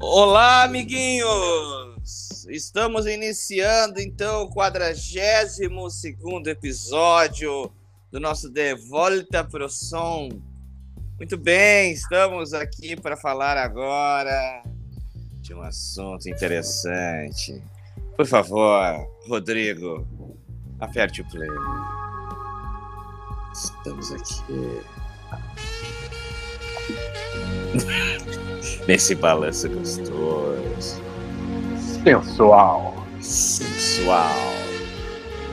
Olá, amiguinhos! Estamos iniciando então o 42 episódio do nosso De Volta pro Som. Muito bem, estamos aqui para falar agora de um assunto interessante. Por favor, Rodrigo, aperte o play. Estamos aqui. Nesse balanço gostoso. Sensual. Sensual.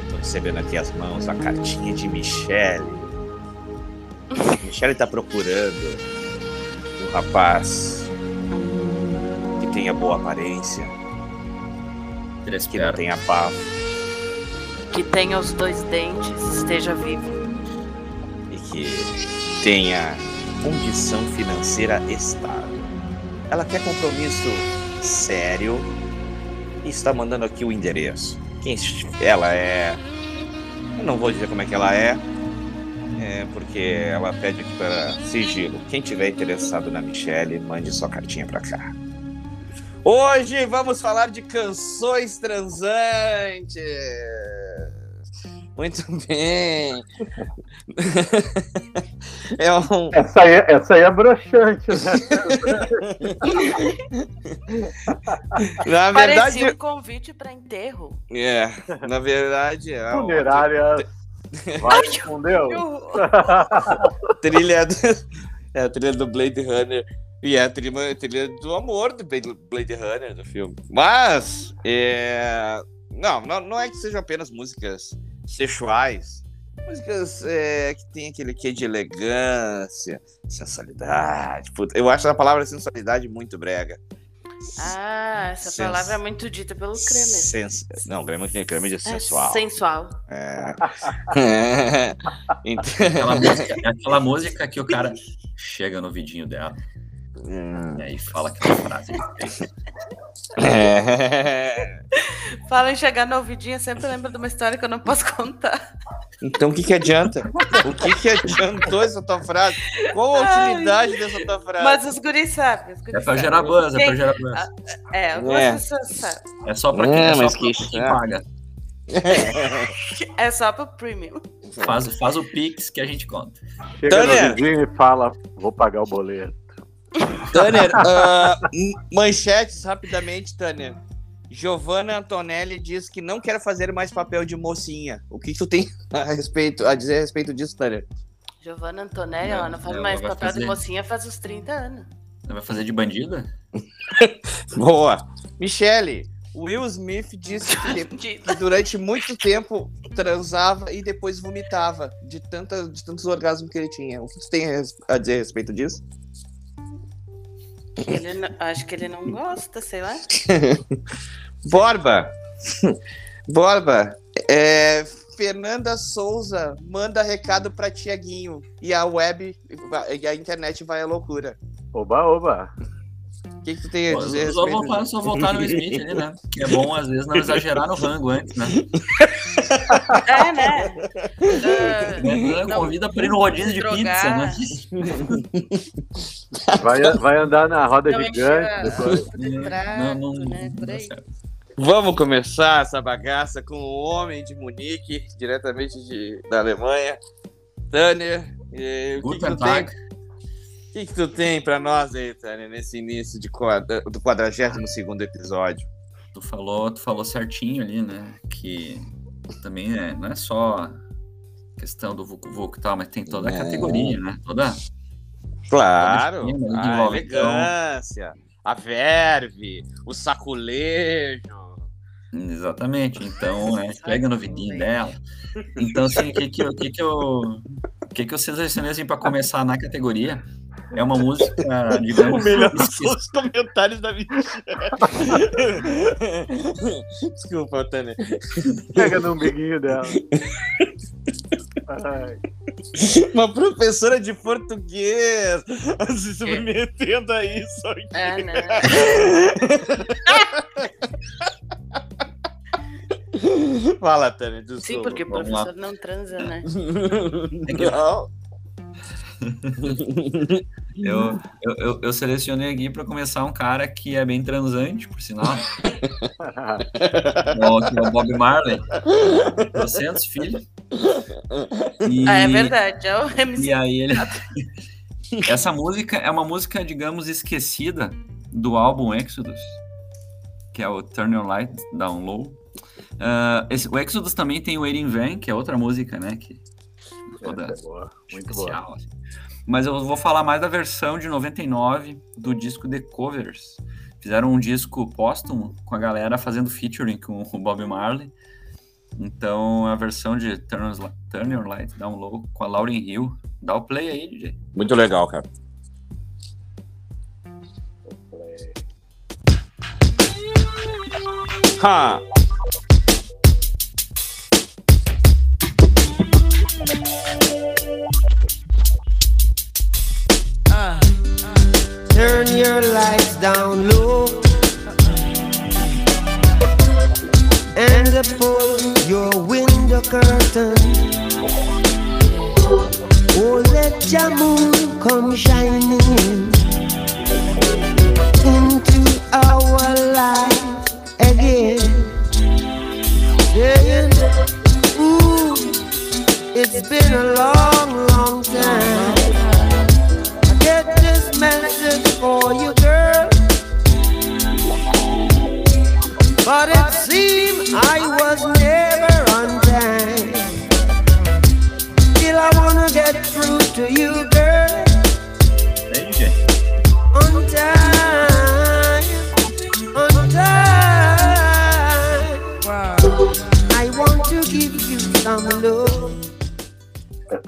Tô recebendo aqui as mãos a cartinha de Michele. Michele tá procurando um rapaz que tenha boa aparência, que não tenha bafo Que tenha os dois dentes, esteja vivo. e que tenha condição financeira estável. Ela quer compromisso sério e está mandando aqui o endereço. Quem ela é. Eu não vou dizer como é que ela é, é porque ela pede aqui para sigilo. Quem tiver interessado na Michelle, mande sua cartinha para cá. Hoje vamos falar de canções transantes. Muito bem. É um, Essa aí, essa aí é broxante, né? na Parecia verdade, um convite para enterro. é, na verdade, é uma Funerária. Vai com Deus. trilha do, é a trilha do Blade Runner e é a trilha, a trilha do amor do Blade Blade Runner do filme. Mas é, não, não, não é que sejam apenas músicas sexuais, músicas é, que tem aquele quê de elegância, sensualidade. Puta, eu acho a palavra sensualidade muito brega. Ah, essa Sens- palavra é muito dita pelo creme. Sens- Não, creme, creme de É sensual. sensual. É. então, Aquela música, é aquela música que o cara chega no vidinho dela hum, e aí fala aquela frase. É. Fala em chegar no ouvidinho, eu sempre lembro de uma história que eu não posso contar. Então o que, que adianta? O que, que adiantou essa tua frase? Qual a Ai. utilidade dessa tua frase? Mas os guris sabem. Os guris É pra sabem. gerar buzz, é pra gerar buzz. É, algumas É. pessoas sabem. É só pra quem, É, é só mas pra que quem paga. É só pro premium. Faz, faz o Pix que a gente conta. Chega Tanner. no vizinho e fala, vou pagar o boleto. Tanner, ah, m- manchetes rapidamente, Tanner. Giovanna Antonelli diz que não quer fazer mais papel de mocinha. O que, tu tem a respeito a dizer a respeito disso, Tanner? Giovanna Antonelli, Não, ela não faz ela mais papel de fazer. mocinha faz uns 30 anos. Você vai fazer de bandida? Boa. Michele, Will Smith disse que, de- durante muito tempo transava e depois vomitava de, tanta, de tantos orgasmos que ele tinha. O que tu tem a dizer a respeito disso? Ele não- acho que ele não gosta, sei lá. Borba! Borba, é, Fernanda Souza manda recado pra Tiaguinho e a web e a internet vai à loucura. Oba, oba. O que, que tu tem a dizer só, voltar, só voltar no Smith ali, né? Que é bom, às vezes, não exagerar no rango antes, né? É, né? Ah, Não, Convida pra ir no rodízio de drogar. pizza, né? Vai, vai andar na roda Não gigante. Depois. trato, Não, não, né? Por não aí. dá certo. Vamos começar essa bagaça com o homem de Munique, diretamente de, da Alemanha. Tanner, e, o que, que tu tem, que, que tu tem pra nós aí, Tanner, nesse início de quadra, do 42 episódio? Tu falou, tu falou certinho ali, né? Que também é, não é só questão do Vucu Vucu e tal, mas tem toda a É. categoria, né? Toda. Claro, esquema, a envolve, elegância, a verve, o saculejo. Exatamente. Então, é, pega no vidinho dela. Então, assim, o que que eu, o que que eu, que que eu selecionei assim, para começar na categoria? É uma música, digamos, esque- os comentários da Michelle. Desculpa, Tânia. Pega no umbiguinho dela. Ai, Uma professora de português se submetendo a isso. É, né? Fala, Tânia, desculpa. Sim, porque o vamos lá. professor não transa, né? Não. Eu, eu, eu, eu selecionei aqui para começar um cara que é bem transante, por sinal. Que é o Bob Marley. 200 filhos. E, Ah, é verdade, é o MC. E aí ele. Essa música é uma música, digamos, esquecida do álbum Exodus, que é o Turn Your Light Down Low. Ah, esse- o Exodus também tem o Waiting Van, que é outra música, né? Que, toda é boa, muito boa. especial. assim. Mas eu vou falar mais da versão de 99 do disco The Covers. Fizeram um disco póstumo com a galera fazendo featuring com o Bob Marley. Então, a versão de Turn, Turn Your Light Down Low com a Lauryn Hill. Dá o play aí, DJ. Muito legal, cara. Ha! Turn your lights down low and pull your window curtain. Oh, let your moon come shining in into our life again. Saying, ooh, it's been a long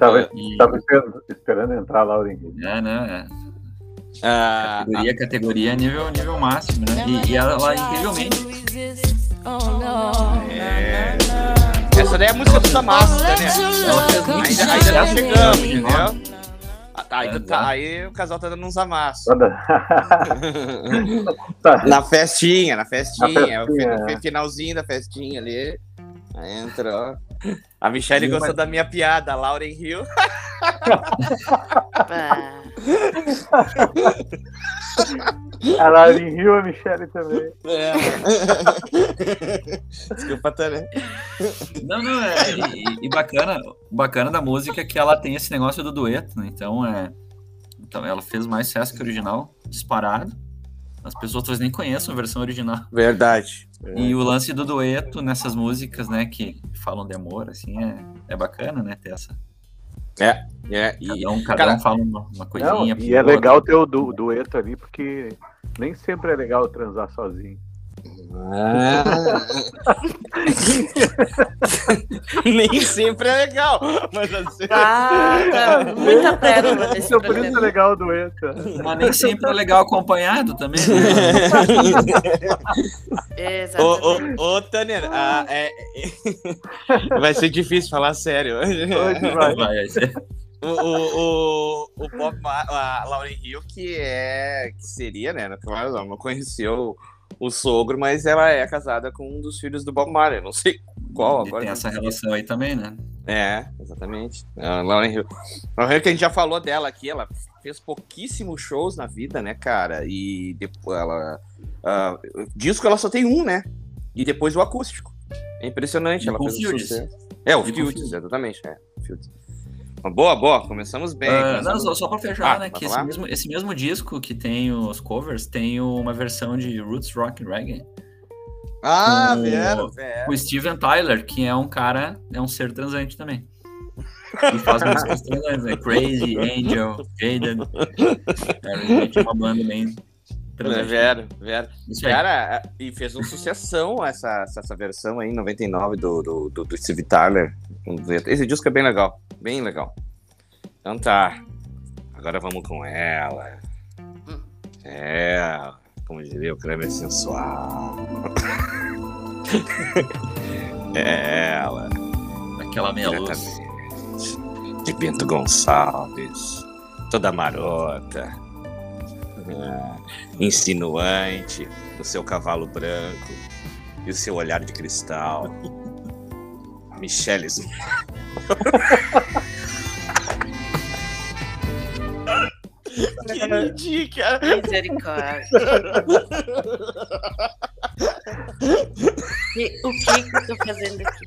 Eu tava, E- tava esperando, esperando entrar a Lauren Hill. É, né? Ah, Categoria, categoria nível, nível máximo, né? E, e ela, ela, incrivelmente, é. Essa daí é a música do Samasso, né? Ainda, ainda não sucesso chegamos, entendeu? Ah, tá, ainda tá, aí o casal tá dando uns amassos. Tá. Na festinha, na festinha. Na o festinha, fi- é. finalzinho da festinha ali. Aí entra, ó. A Michelle E gostou uma- da minha piada, a Lauren Hill. A Lauren Hill e a Michelle também. É. Desculpa, Tânia. Não, não, é. E, e bacana, o bacana da música é que ela tem esse negócio do dueto, né? Então é. Então ela fez mais sucesso que o original, disparado. As pessoas talvez nem conheçam a versão original. Verdade. E o lance do dueto nessas músicas, né, que falam de amor, assim, é, é bacana, né, ter essa. É, e Cada um, cada cara, um fala uma, uma Não, coisinha. pro e é legal ter o du- dueto ali, porque nem sempre é legal transar sozinho. Nem sempre é legal, mas assim. ah, tá. Muita pérola nesse Então, por isso é legal o dueto. Mas nem sempre é legal acompanhado também. né? Ô, Exatamente. ô, ô, Tânia, ah, é- vai ser difícil falar sério. Hoje vai. Vai, vai ser. O, o, o, o Bob a Lauren Hill, que é. que seria, né? Claro, não conheceu o sogro, mas ela é casada com um dos filhos do Bob Marley. Não sei qual E agora. tem essa relação aí também, né? É, exatamente. A Lauren Hill. Lauren Hill, que a gente já falou dela aqui, ela fez pouquíssimos shows na vida, né, cara? E depois ela. ah, disco ela só tem um, né? E depois o acústico. É impressionante, E ela fez um sucesso. É, o Fields. exatamente. É, Fields. Boa, boa, começamos bem. Ah, começamos- não, só, só pra fechar, Ah, né? Que esse mesmo, esse mesmo disco que tem os covers tem uma versão de Roots Rock Reggae. Ah, com- vieram, vieram. O Steven Tyler, que é um cara, é um ser transante também. E faz músicas transantes, né? Crazy, Angel, Jaden. É, realmente é uma banda bem transante. Vieram, vieram. Aí. Cara, e fez uma sucessão essa, essa versão aí, em 99, do, do, do, do Steve Tyler. Esse disco é bem legal, bem legal. Então tá, agora vamos com ela. É, como diria o Kramer sensual. ela, Aquela meia luz. de Bento Gonçalves, toda marota, ah, insinuante, o seu cavalo branco e o seu olhar de cristal. Michelle Smith. Que ridícula. Misericórdia. E o que, que eu tô fazendo aqui?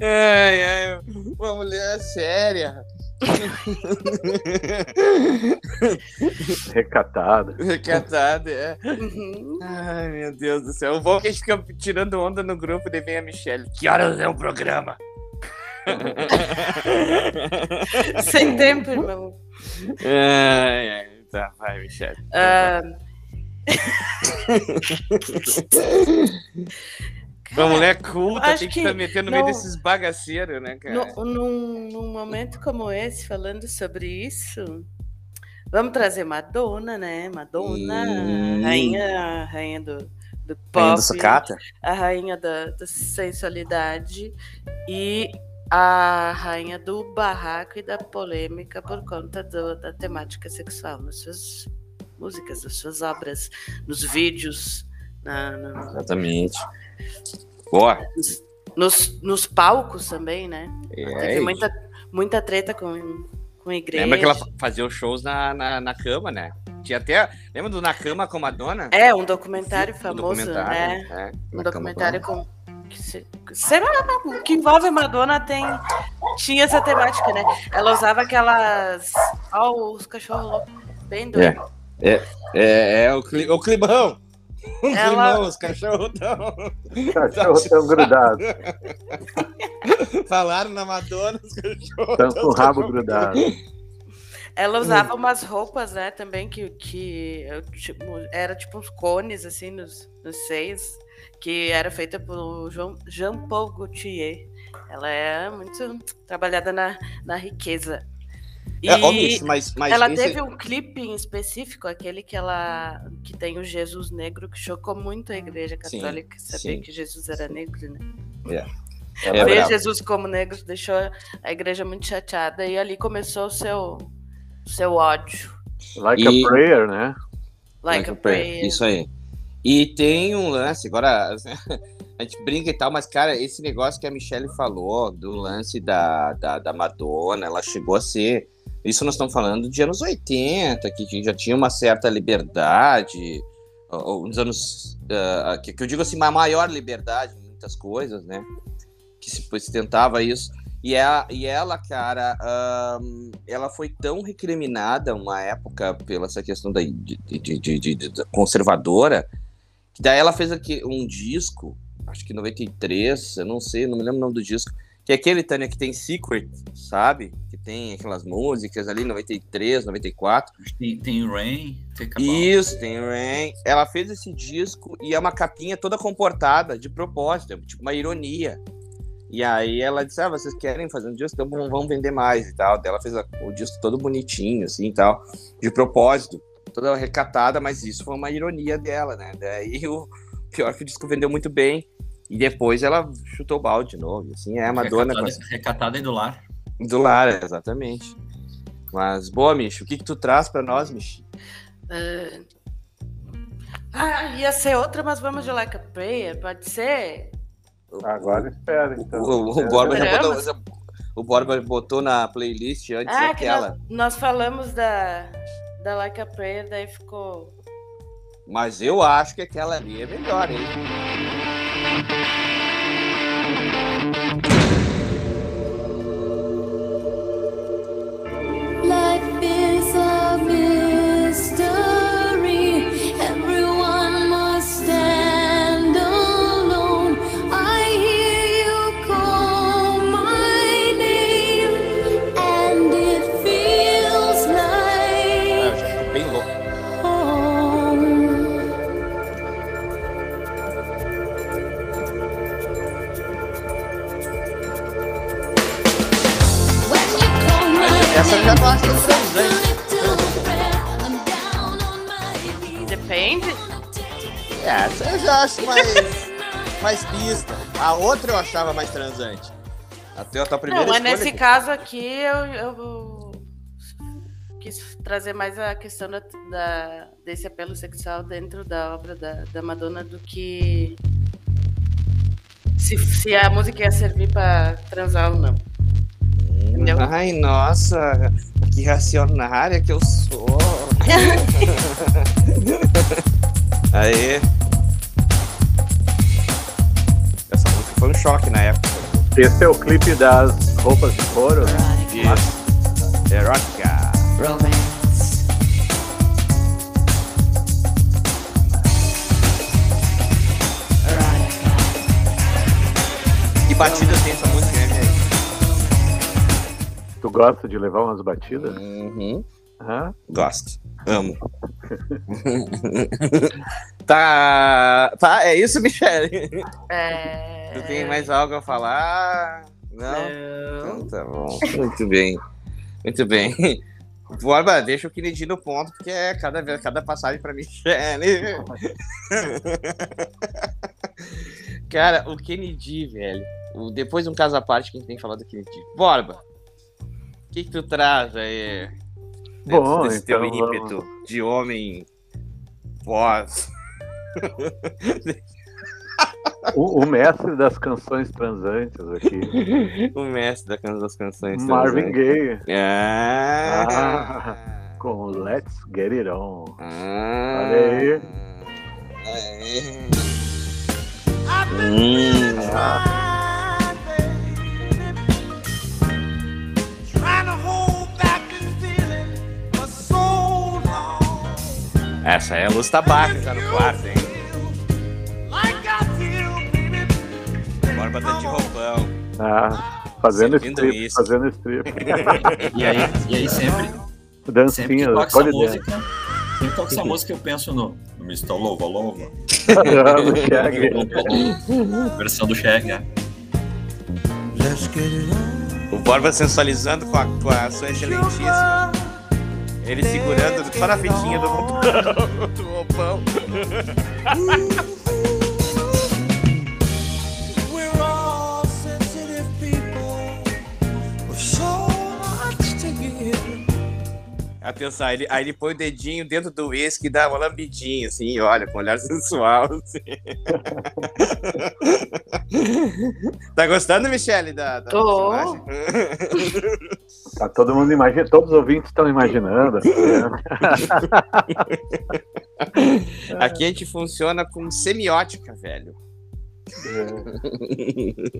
Ai, ai, uma mulher séria. Recatada. Recatada, é. Uhum. Ai, meu Deus do céu. O bom é que a gente fica tirando onda no grupo e vem a Michelle. Que horas é o programa? Sem tempo, irmão. Ai, ai. Tá, vai, Michelle. Ah, Uma mulher culta acho tem que estar metendo no meio desses bagaceiros, né, cara? no- num, num momento como esse, falando sobre isso, vamos trazer Madonna, né? Madonna, Hum. rainha, rainha do, do pop. Rainha do sucata? a rainha da, da sensualidade e a rainha do barraco e da polêmica por conta do- da temática sexual nas suas músicas, nas suas obras, nos vídeos, na- na- Exatamente. Boa. nos, nos palcos também, né? É, Teve muita, muita treta com, com a igreja. Lembra que ela fazia os shows na, na, na cama, né? Tinha até. Lembra do Na Cama com a Madonna? É, um documentário Um famoso, documentário, né? é, Um documentário com. Que, se, que envolve Madonna tem. Tinha essa temática, né? Ela usava aquelas. Ó, os cachorros loucos. Bem doidos. É, é o, cli, o climão. Os Ela- os cachorros tão... Cachorro tão grudado. falaram na Madonna, os cachorros Estão com o rabo grudado. Ela usava umas roupas, né, também, que, que tipo, era tipo uns cones, assim, nos, nos seios, que era feita por Jean-Paul Gaultier. Ela é muito trabalhada na, na riqueza. E É, ó, bicho, mas, mas ela esse- teve um clipe em específico, aquele que ela que tem o Jesus negro, que chocou muito a igreja Sim, católica, saber sim. que Jesus era negro, né? é Ver brabo. Jesus como negro deixou a igreja muito chateada e ali começou o seu, o seu ódio. Like E- a prayer, né? Like, a prayer. Isso aí. E tem um lance, agora a gente brinca e tal, mas, cara, esse negócio que a Michelle falou do lance da, da, da Madonna, ela chegou a ser. Isso nós estamos falando de anos 80, que, já tinha uma certa liberdade, ou- nos anos. ah, que, que eu digo assim, uma maior liberdade em muitas coisas, né? Que se, se tentava isso. E, a, e ela, cara, ahn, ela foi tão recriminada uma época pela essa questão da, de- de- de- de- conservadora, que daí ela fez aqui um disco, acho que em 93, eu não sei, não me lembro o nome do disco, que é aquele, Tânia, que tem Secret, sabe? Que tem aquelas músicas ali, 93, 94. Tem, tem Rain. Isso, tem Rain. Ela fez esse disco e é uma capinha toda comportada, de propósito, tipo uma ironia. E aí ela disse, ah, vocês querem fazer um disco? Então vamos- vender mais e tal. Daí ela fez o disco todo bonitinho, assim, e tal, de propósito. Toda recatada, mas isso foi uma ironia dela, né? Daí o pior é que o disco vendeu muito bem. E depois ela chutou o balde de novo, assim, é a Madonna com Recatada, recatada e do lar. do lar, exatamente. Mas, boa, Micho, o que que tu traz pra nós, Michi? Ah, ia ser outra, mas vamos de Like a Prayer, pode ser? Agora espera, então. O, o, Borba já botou, já- o Borba botou na playlist antes Ah, que aquela. nós, nós falamos da, da Like a Prayer, daí ficou. Mas eu acho que aquela ali é melhor, hein? Life Depende. É, essa eu já acho mais, mais pista. A outra eu achava mais transante. Até a tua primeira Não, mas escolha. nesse caso aqui eu, eu quis trazer mais a questão da, da- desse apelo sexual dentro da obra da, da Madonna do que se, se a música ia servir pra transar ou não. Ai, nossa, que racionária que eu sou. Aí. Essa música foi um choque na época. Esse é o clipe das roupas de couro. Isso. Erótica. Romance. Que batida tem essa música, né? Tu gosta de levar umas batidas? Uhum. Hã? Gosto. Amo. tá. Tá, é isso, Michele? É... Tu tem mais algo a falar? Não? Não. Então tá bom. Muito bem. Muito bem. Borba, deixa o Kennedy no ponto, porque é cada, vez, cada passagem pra Michele. Cara, o Kennedy, velho. o- Depois de um caso à parte que a gente tem que falar do Kennedy. Borba, que, que tu traz aí? Bom, desse teu então vamos- ímpeto de homem voz. O, o mestre das canções transantes aqui. o mestre da can- das canções. Marvin Gaye. Gaye. Ah. Com Let's Get It On. Ah. Olha aí. Aí. Hum. Essa é a luz tabaca já no quarto, hein? Borba tá de roupão. Ah, fazendo Servindo strip, isso. fazendo strip. E aí, e aí sempre, sempre que Dancinha, toca essa música, sempre que toca essa música eu penso no, no Mr. Louva Louva. dance. No Shag. Versão do Shag, é. On. O Borba sensualizando com a, com a sua excelentíssima. Ele segurando só na fitinha do roupão. do. Atenção, aí ele, aí ele põe o dedinho dentro do uísque e dá uma lambidinha, assim, olha, com um olhar sensual. assim. tá gostando, Michele, da, da Tô. Tá todo mundo imaginando, todos os ouvintes estão imaginando. né? Aqui a gente funciona com semiótica, velho.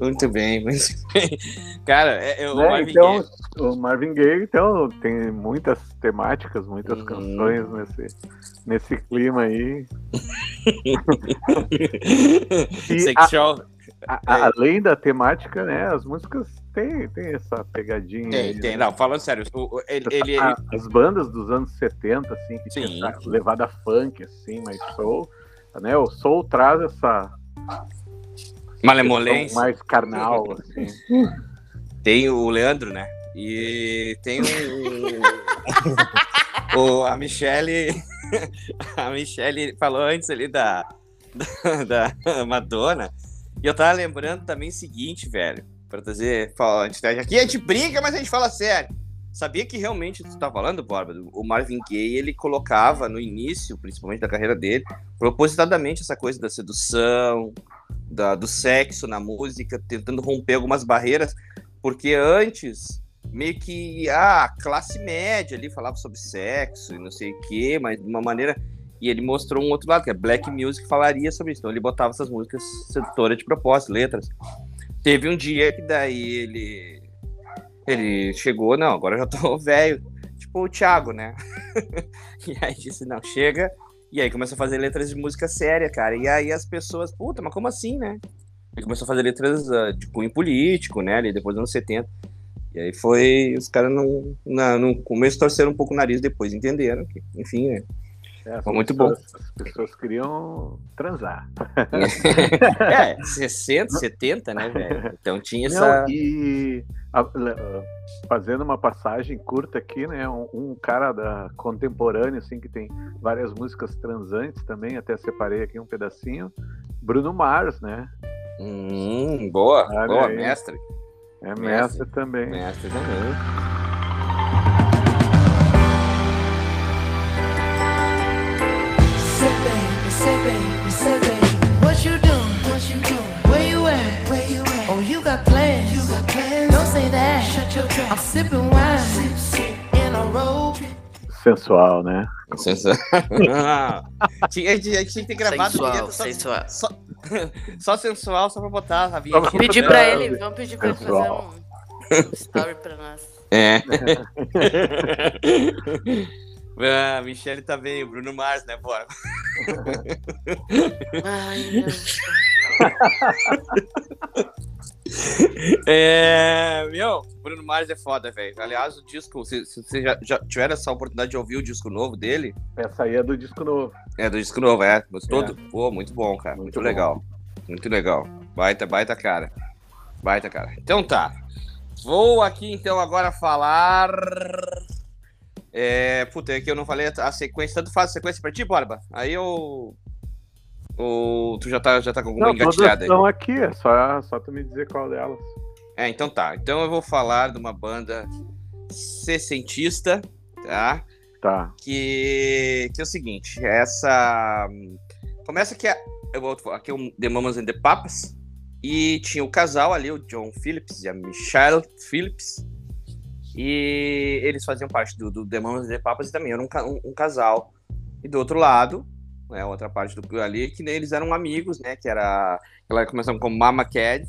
Muito bem, muito bem. Cara, é, é o Né, Marvin Então, Gaye. o Marvin Gaye então, tem muitas temáticas, muitas Uhum. canções nesse, nesse clima aí. Sexual. a- a- além da temática, né, as músicas têm, têm essa pegadinha. Tem, aí, tem. né? Não, falando sério, o- ele, ele- A- As bandas dos anos 70, assim, que Sim. tinha essa levada funk, assim, mas soul, né? O soul traz essa Malemolência. mais carnal, assim. Tem o Leandro, né? E tem o. o a Michele. A Michele falou antes ali da, da, da Madonna. E eu tava lembrando também o seguinte, velho. Pra trazer. gente- Aqui a gente brinca, mas a gente fala sério. Sabia que realmente tu tá falando, Borba? O Marvin Gaye, ele colocava no início, principalmente da carreira dele, propositadamente essa coisa da sedução, da- do sexo na música, tentando romper algumas barreiras, porque antes, meio que ah, a classe média ali falava sobre sexo e não sei o quê, mas de uma maneira. E ele mostrou um outro lado, que é Black Music falaria sobre isso. Então ele botava essas músicas sedutoras de propósito, letras. Teve um dia que daí ele. Ele chegou, não, agora eu já tô velho. Tipo o Thiago, né? e aí disse, não, chega. E aí começou a fazer letras de música séria, cara. E aí as pessoas, puta, mas como assim, né? Ele começou a fazer letras ah, de cunho político, né? Ali depois dos anos 70. E aí foi. Os caras não, na- no começo torceram um pouco o nariz, depois entenderam. Que, enfim, né? É, muito pessoas- As pessoas queriam transar. É, 60, 70, né, velho? Então tinha essa. Não, e a- fazendo uma passagem curta aqui, né? Um, um cara da contemporâneo, assim, que tem várias músicas transantes também, até separei aqui um pedacinho. Bruno Mars, né? Hum, boa, Olha boa, aí. mestre. É Mestre. mestre também. Mestre também. Sensual, né? Sensual. Tinha- a, gente, tinha que ter gravado Sensual, só, sensual. Só, só sensual, só pra botar a vinheta. Só Pedir pra ele, vamos pedir pra ele fazer Sensual. um, um story pra nós. É. ah, Michele tá bem, o Bruno Mars, né? Bora. Ai, meu. É, meu, Bruno Mars é foda, velho. Aliás, o disco, se, se você já, já tiver essa oportunidade de ouvir o disco novo dele, Essa aí é do disco novo. é do disco novo, é. Gostou? É. Pô, muito bom, cara. Muito, Muito legal. Muito legal. Baita, baita cara. Baita cara. Então tá. Vou aqui então agora falar. É, puta, é que eu não falei a sequência. Tanto faz a sequência pra ti, Borba? Aí eu. Ou tu já tá, já tá com alguma Não, engatilhada aí? aqui, é só, só tu me dizer qual delas. É, então tá. Então eu vou falar de uma banda sessentista, tá? Tá. Que, que é o seguinte, essa... Começa que é, eu vou falar, aqui é um The Mamas and the Papas, e tinha o casal ali, o John Phillips e a Michelle Phillips, e eles faziam parte do, do The Mamas and the Papas e também era um, um- um casal. E do outro lado, né, outra parte do ali, que eles eram amigos, né, que era... Ela começava com Mama Cad,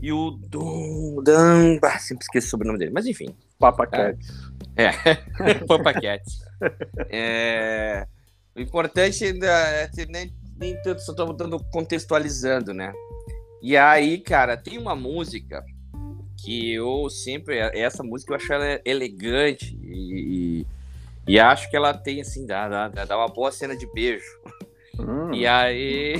e o Dum, ah, sempre esqueço o sobrenome dele, mas enfim. Papa Cats. É, foi paquete. É, o importante ainda é que nem, nem tanto, só tô dando contextualizando, né? E aí, cara, tem uma música que eu sempre. Essa música eu acho ela elegante e, e, e acho que ela tem, assim, dá, dá, dá uma boa cena de beijo. Hum, E aí.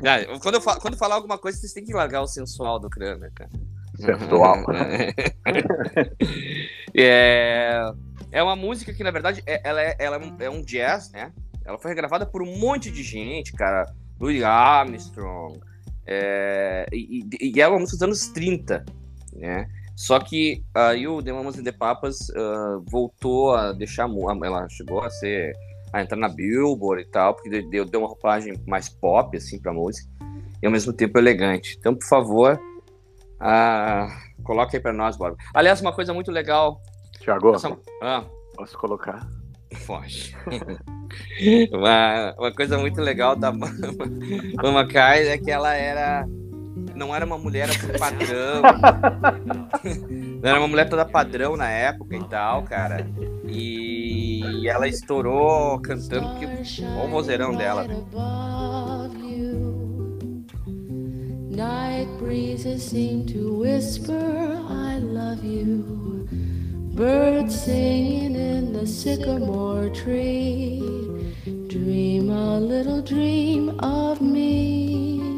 Não, quando, eu falo, quando falar alguma coisa, vocês têm que largar o sensual do crânio, cara. Sensual. é, é uma música que, na verdade, é- ela, é, ela é um- é um jazz, né? Ela foi regravada por um monte de gente, cara. Louis Armstrong. é, e, e- e ela é uma música dos anos 30, né? Só que aí o The Mamas and the Papas ah, voltou a deixar... Ela chegou a ser... A entrar na Billboard e tal, porque deu, deu uma roupagem mais pop, assim, pra música. E ao mesmo tempo elegante. Então, por favor, ah, coloca aí pra nós, Bárbara. Aliás, uma coisa muito legal. Tiago, essa- ah, posso colocar? foge. uma, uma coisa muito legal da Mama Kai é que ela era. Não era uma mulher assim, padrão. Não era uma mulher toda padrão na época e tal, cara. E ela estourou cantando que olha o vozeirão dela. né? Night breezes seem to whisper, I love you. Birds singing in the sycamore tree. Dream a little dream of me.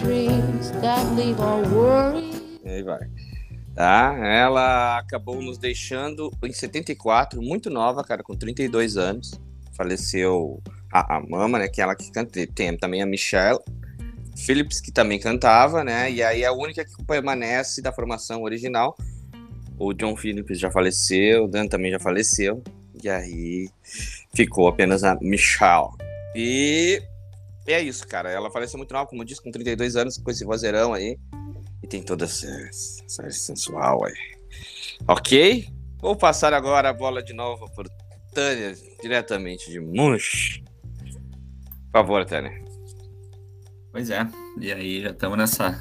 Dreams that leave worry. E aí vai. Tá? Ela acabou nos deixando em 74, muito nova, cara, com 32 anos. Faleceu a, a mama, né? Que ela que canta. Tem também a Michelle Phillips, que também cantava, né? E aí a única que permanece da formação original. O John Phillips já faleceu, o Dan também já faleceu. E aí ficou apenas a Michelle. E é isso, cara. Ela faleceu muito nova, como eu disse, com 32 anos, com esse vozeirão aí. E tem toda essa, sensual aí. Ok? Vou passar agora a bola de novo por Tânia, diretamente de Munch. Por favor, Tânia. Pois é, e aí já estamos nessa,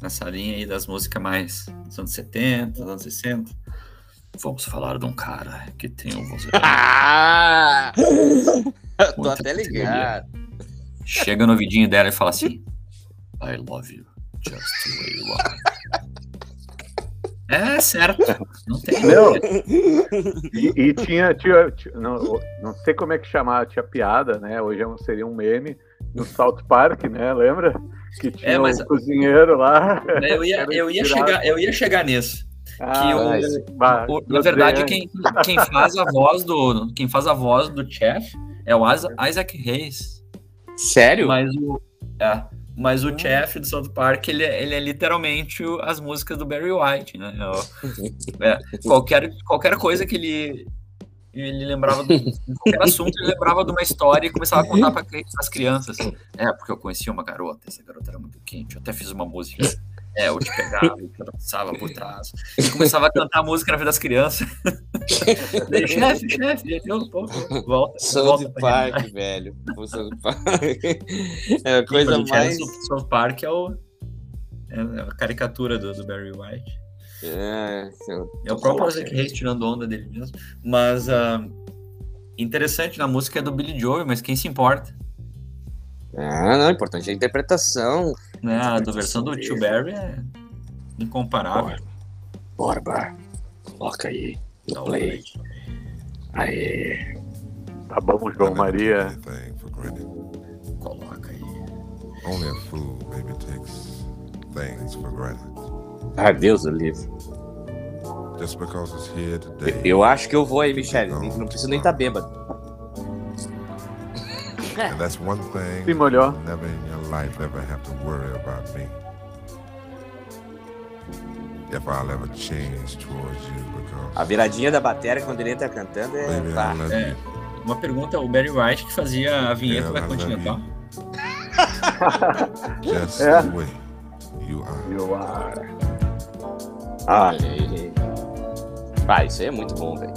nessa linha aí das músicas mais dos anos 70, dos anos 60. Vamos falar de um cara que tem um vozeirão. Ah! Tô até ligado. Chega no ouvidinho dela e fala assim: I love you, just the way you are. É certo. Não tem. Não. E, e tinha, tinha, tinha- não, não sei como é que chamava, tinha piada, né? Hoje é um, seria um meme no South Park, né? Lembra? Que tinha É, mas- o cozinheiro lá. Eu ia, eu ia, chegar, eu ia chegar nisso. Ah, o- mas- O- na verdade, desenho. quem, quem faz a voz do quem faz a voz do Chef é o Isa- Isaac Hayes. Sério? Mas o é, mas o Chef do South Park ele, é- ele é literalmente as músicas do Barry White, né? É, qualquer qualquer coisa que ele ele lembrava do, qualquer assunto ele lembrava de uma história e começava a contar para as crianças. É porque eu conhecia uma garota, essa garota era muito quente, eu até fiz uma música. É, eu te pegava, eu te dançava por trás. E começava a cantar música na vida das crianças. Chefe, chefe, eu, volta. South Park, realidade. velho. O South Park. É a coisa o mais. Do South Park é, o, é a caricatura do, do Barry White. É, eu- É o próprio Isaac Hayes tirando onda dele mesmo. Mas ah, interessante na música é do Billy Joel, mas quem se importa? Ah, não, importante é a interpretação. Né? A do versão do Tio Barry é incomparável. Bora, Bar. Coloca aí. Tá, play. Aê. Tá bom, João Maria. Anything for granted. Coloca aí. Only a fool maybe takes things for granted. Ah, Deus do livre. Just because it's here today. Eu acho que eu vou aí, Michele. Nem- Não preciso nem estar tá bêbado. And that's one Se thing molhou. never in your life ever have to worry about me. If I'll ever change towards you A because viradinha da bateria quando ele entra cantando é. baby pá. I love É. you. Uma pergunta, o Barry White que fazia a vinheta da Continental. Just É. the way you are. You are. Olha. Ah, isso aí é muito bom, velho.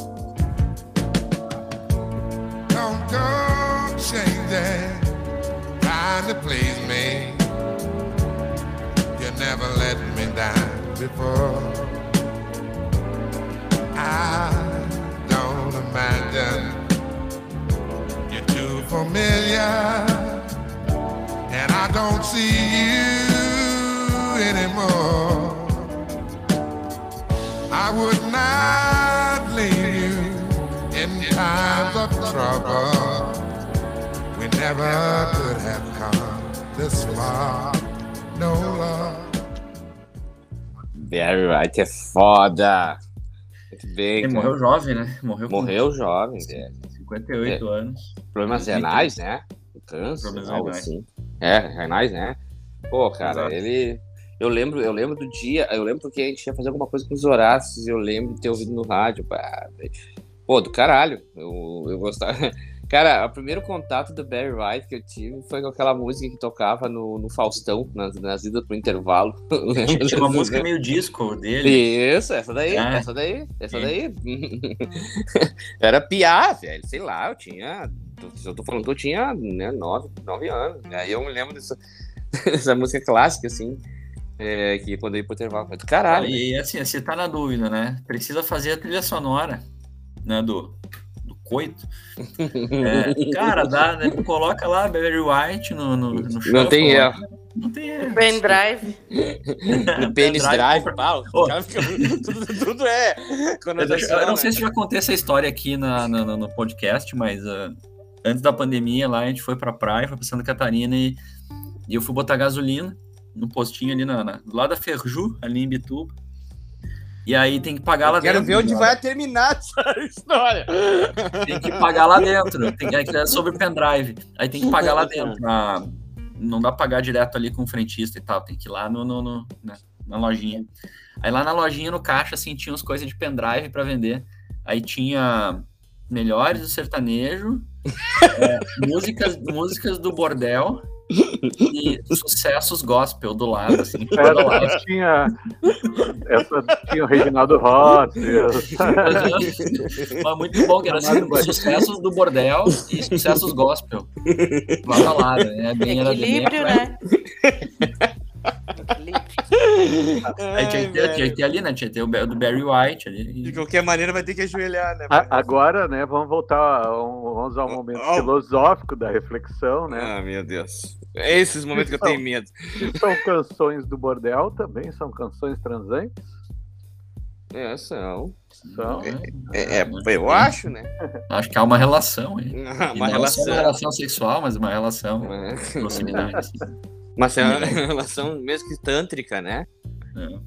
Don't go changing, trying to please me. You never let me down before. I don't imagine you're too familiar, and I don't see you anymore. I would not leave you in times of trouble. Never could have come this far. No love. Barry White é foda. Muito bem. Ele morreu jovem, né? Morreu com Morreu jovem, velho. 58 anos. Problemas 2003. renais, né? Câncer, Problemas algo renais. assim. É, renais, né? Pô, cara, Exato. ele. Eu lembro, eu lembro do dia, eu lembro porque a gente ia fazer alguma coisa com os Horácios, eu lembro de ter ouvido no rádio. pá. Pô, do caralho. Eu, eu gostava. Cara, o primeiro contato do Barry White que eu tive foi com aquela música que tocava no, no Faustão, nas, nas idas pro intervalo. Tinha uma música meio disco dele. isso, essa daí, É. essa daí, essa daí. Era piar, velho. Sei lá, eu tinha. Eu tô falando que eu tinha né, nove, nove anos. né? Aí eu me lembro dessa, dessa música clássica, assim. é, que quando eu ia pro intervalo. Do caralho. né? E assim, você tá na dúvida, né? Precisa fazer a trilha sonora, né? Do coito. É, cara, dá, né? Coloca lá Barry White no, no, no Não shuffle tem lá. erro. Não tem erro. Pendrive. No Penis Drive, compra- pau. O fica- tudo, tudo é. Eu, deixo- eu não sei se já contei essa história aqui na, na- no, no podcast, mas ah, antes da pandemia lá, a gente foi pra praia, foi pra Santa Catarina e, e eu fui botar gasolina no postinho ali na, na- do lado da Ferju, ali em Bituba. E aí tem que pagar lá Quero dentro. ver onde né? vai terminar essa história. Tem que pagar lá dentro. Tem, é, que é sobre pendrive. Aí tem que pagar lá dentro. na- não dá pra pagar direto ali com o frentista e tal. Tem que ir lá no, no- no- na, na lojinha. Aí lá na lojinha, no caixa, assim, tinha umas coisas de pendrive pra vender. Aí tinha melhores do sertanejo, é, músicas, músicas do bordel e sucessos gospel do lado, assim, cada lado. Essa tinha. Essa tinha o Reginaldo Rossi. Mas muito bom, que era assim, sucessos do bordel e sucessos gospel. Lado a lado, né? Bem, era bem Equilíbrio, eclético. né? Equilíbrio. Aí tinha, que ter, tinha que ter ali, né? Tinha que ter o do Barry White ali. De qualquer maneira vai ter que ajoelhar, né? A- Agora, né, vamos voltar, a um, vamos ao momento Oh. filosófico da reflexão, né? Ah, meu Deus. É esses momentos que eu tenho medo. São canções do bordel, também são canções transantes. É, são. São. É, é, eu acho, né? Acho que há uma relação aí. Uma E não só relação. uma relação sexual, mas uma relação É. de proximidade. assim. Mas é uma relação mesmo que tântrica, né?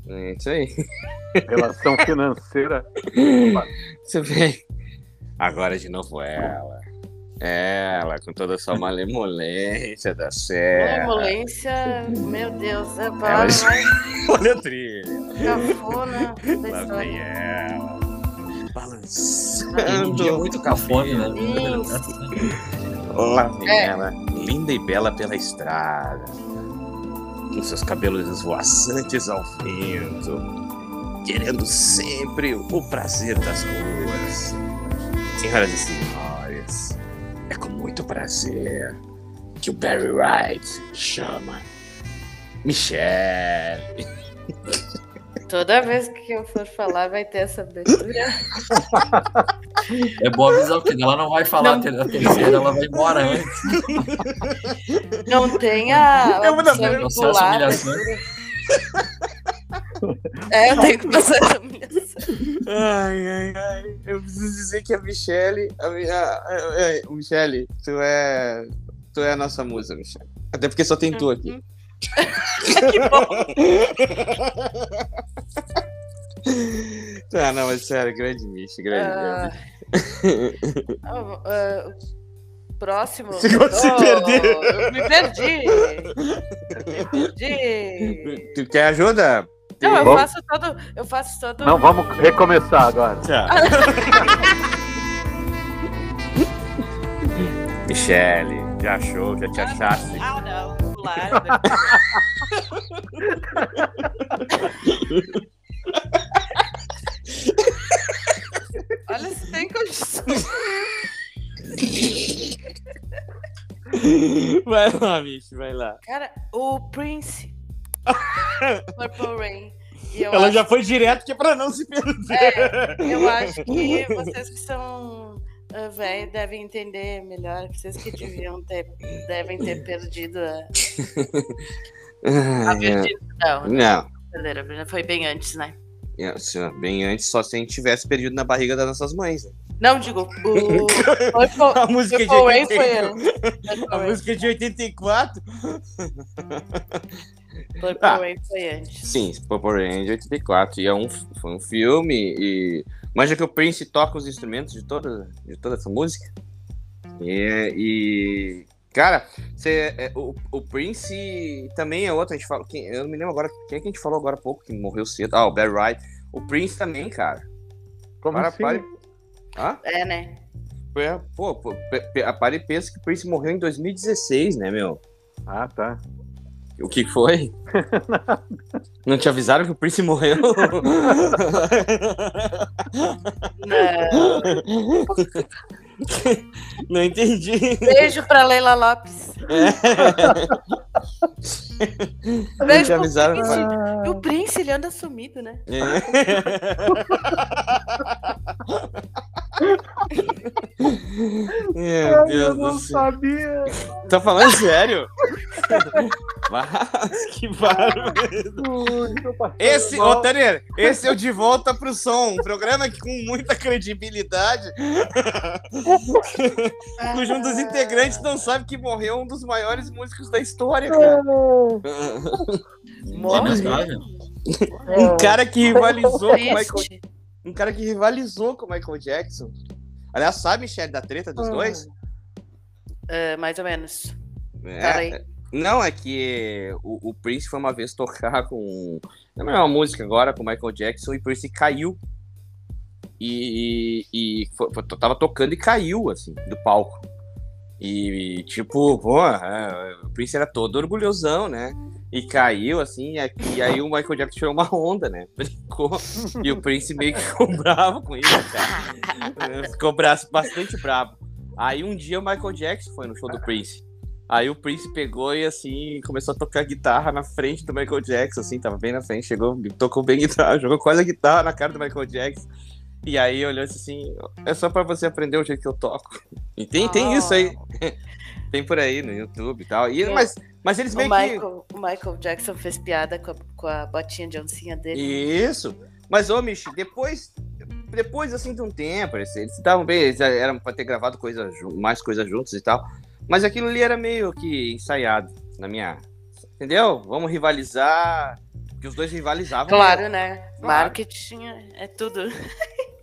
É. É isso aí. Relação financeira. Você vê. Agora de novo ela. Ela, com toda a sua malemolência da serra. Malemolência, meu Deus, é a Ela- mais Olha a trilha. cafona da Lá história. vem ela. Um Balançando. muito cafone, né? Lá vem É. ela, linda e bela pela estrada, com seus cabelos esvoaçantes ao vento, querendo sempre o prazer das ruas. Senhoras e senhores, é muito prazer que o Barry Wright chama Michelle. Toda vez que eu for falar, vai ter essa abertura. É bom avisar, porque ela não vai falar Não. a ter- a terceira, ela vai embora antes. Não tem a Eu vou dar- opção É, eu tenho que passar essa humilhação. Ai, ai, ai. Eu preciso dizer que a Michelle. A, a, a- a- Michelle, tu é. Tu é a nossa musa, Michelle. Até porque só tem tu aqui. que bom. Ah, não, mas sério, grande Michi, grande. Ah, grande. ah, ah, próximo. Você se Oh, perdeu. eu Me perdi. Eu me perdi. Tu quer ajuda? Não, eu Vamos- faço todo. Eu faço todo. Não, vamos recomeçar agora. Tchau. Michelle, já achou, já te achaste. Ah, não. Pular. Olha se tem condição. Vai lá, Michi, vai lá. Cara, o Prince. Purple Rain. Ela acho, já foi direto que é pra não se perder. eu acho que vocês que são uh, velhos devem entender melhor. Vocês que deviam ter, devem ter perdido a. a é. perdido, não, Não, brincadeira, foi bem antes, né? é, assim, bem antes, só se a gente tivesse perdido na barriga das nossas mães. né? Não, digo, o A música de Purple Rain foi 84. antes. Purple A música de 84? Purple Ah. Rain foi antes. Sim, Purple Rain de 84. E é um, foi um filme. E. Manja que o Prince toca os instrumentos de toda, de toda essa música. E. e- cara, cê, é, o, o Prince também é outro. A gente fala, quem, eu não me lembro agora. Quem é que a gente falou agora há pouco que morreu cedo? Ah, o Barry Wright. O Prince também, cara. Como Para, assim? pare. Hã? É, né? É, Pô, pô, pare e pensa que o Prince morreu em 2016, né, meu? Ah, tá. O que foi? Não te avisaram que o Prince morreu? Não. Não entendi. Beijo pra Leila Lopes. Não Beijo te avisaram. pro Prince. E o Prince, ele anda sumido, né? Meu Deus do céu. sabia. Tá falando sério? Mas, que barulho. Esse, ô Tanner, esse é o De Volta pro Som, um programa que com muita credibilidade, cujo um dos integrantes não sabe que morreu um dos maiores músicos da história, cara. Inesgável. Um cara que rivalizou com o Michael. Um cara que rivalizou com o Michael Jackson. Aliás, sabe, Michelle, da treta dos dois? É, mais ou menos. É. Não, é que o, o Prince foi uma vez tocar com. Não é uma música agora com o Michael Jackson e o Prince caiu. E, e foi- tava tocando e caiu, assim, do palco. E, tipo, pô, é, o Prince era todo orgulhosão, né? E caiu, assim, e aí o Michael Jackson tirou uma onda, né? Brincou. E o Prince meio que ficou bravo com isso, cara. Ficou bastante bravo. Aí um dia o Michael Jackson foi no show do Prince. Aí o Prince pegou e assim começou a tocar guitarra na frente do Michael Jackson, assim, tava bem na frente, chegou, tocou bem guitarra, jogou quase a guitarra na cara do Michael Jackson. E aí olhou assim, é só pra você aprender o jeito que eu toco. E tem, tem isso aí. tem por aí no YouTube e tal. E, mas, mas eles O meio que. Michael, o Michael Jackson fez piada com a, com a botinha de oncinha dele. Isso. Mas, ô, Michi, depois, depois assim de um tempo, eles estavam bem, eles eram pra ter gravado coisa, mais coisas juntos e tal. Mas aquilo ali era meio que ensaiado na minha. Entendeu? Vamos rivalizar. Porque os dois rivalizavam. Claro, né? Claro. Marketing é tudo.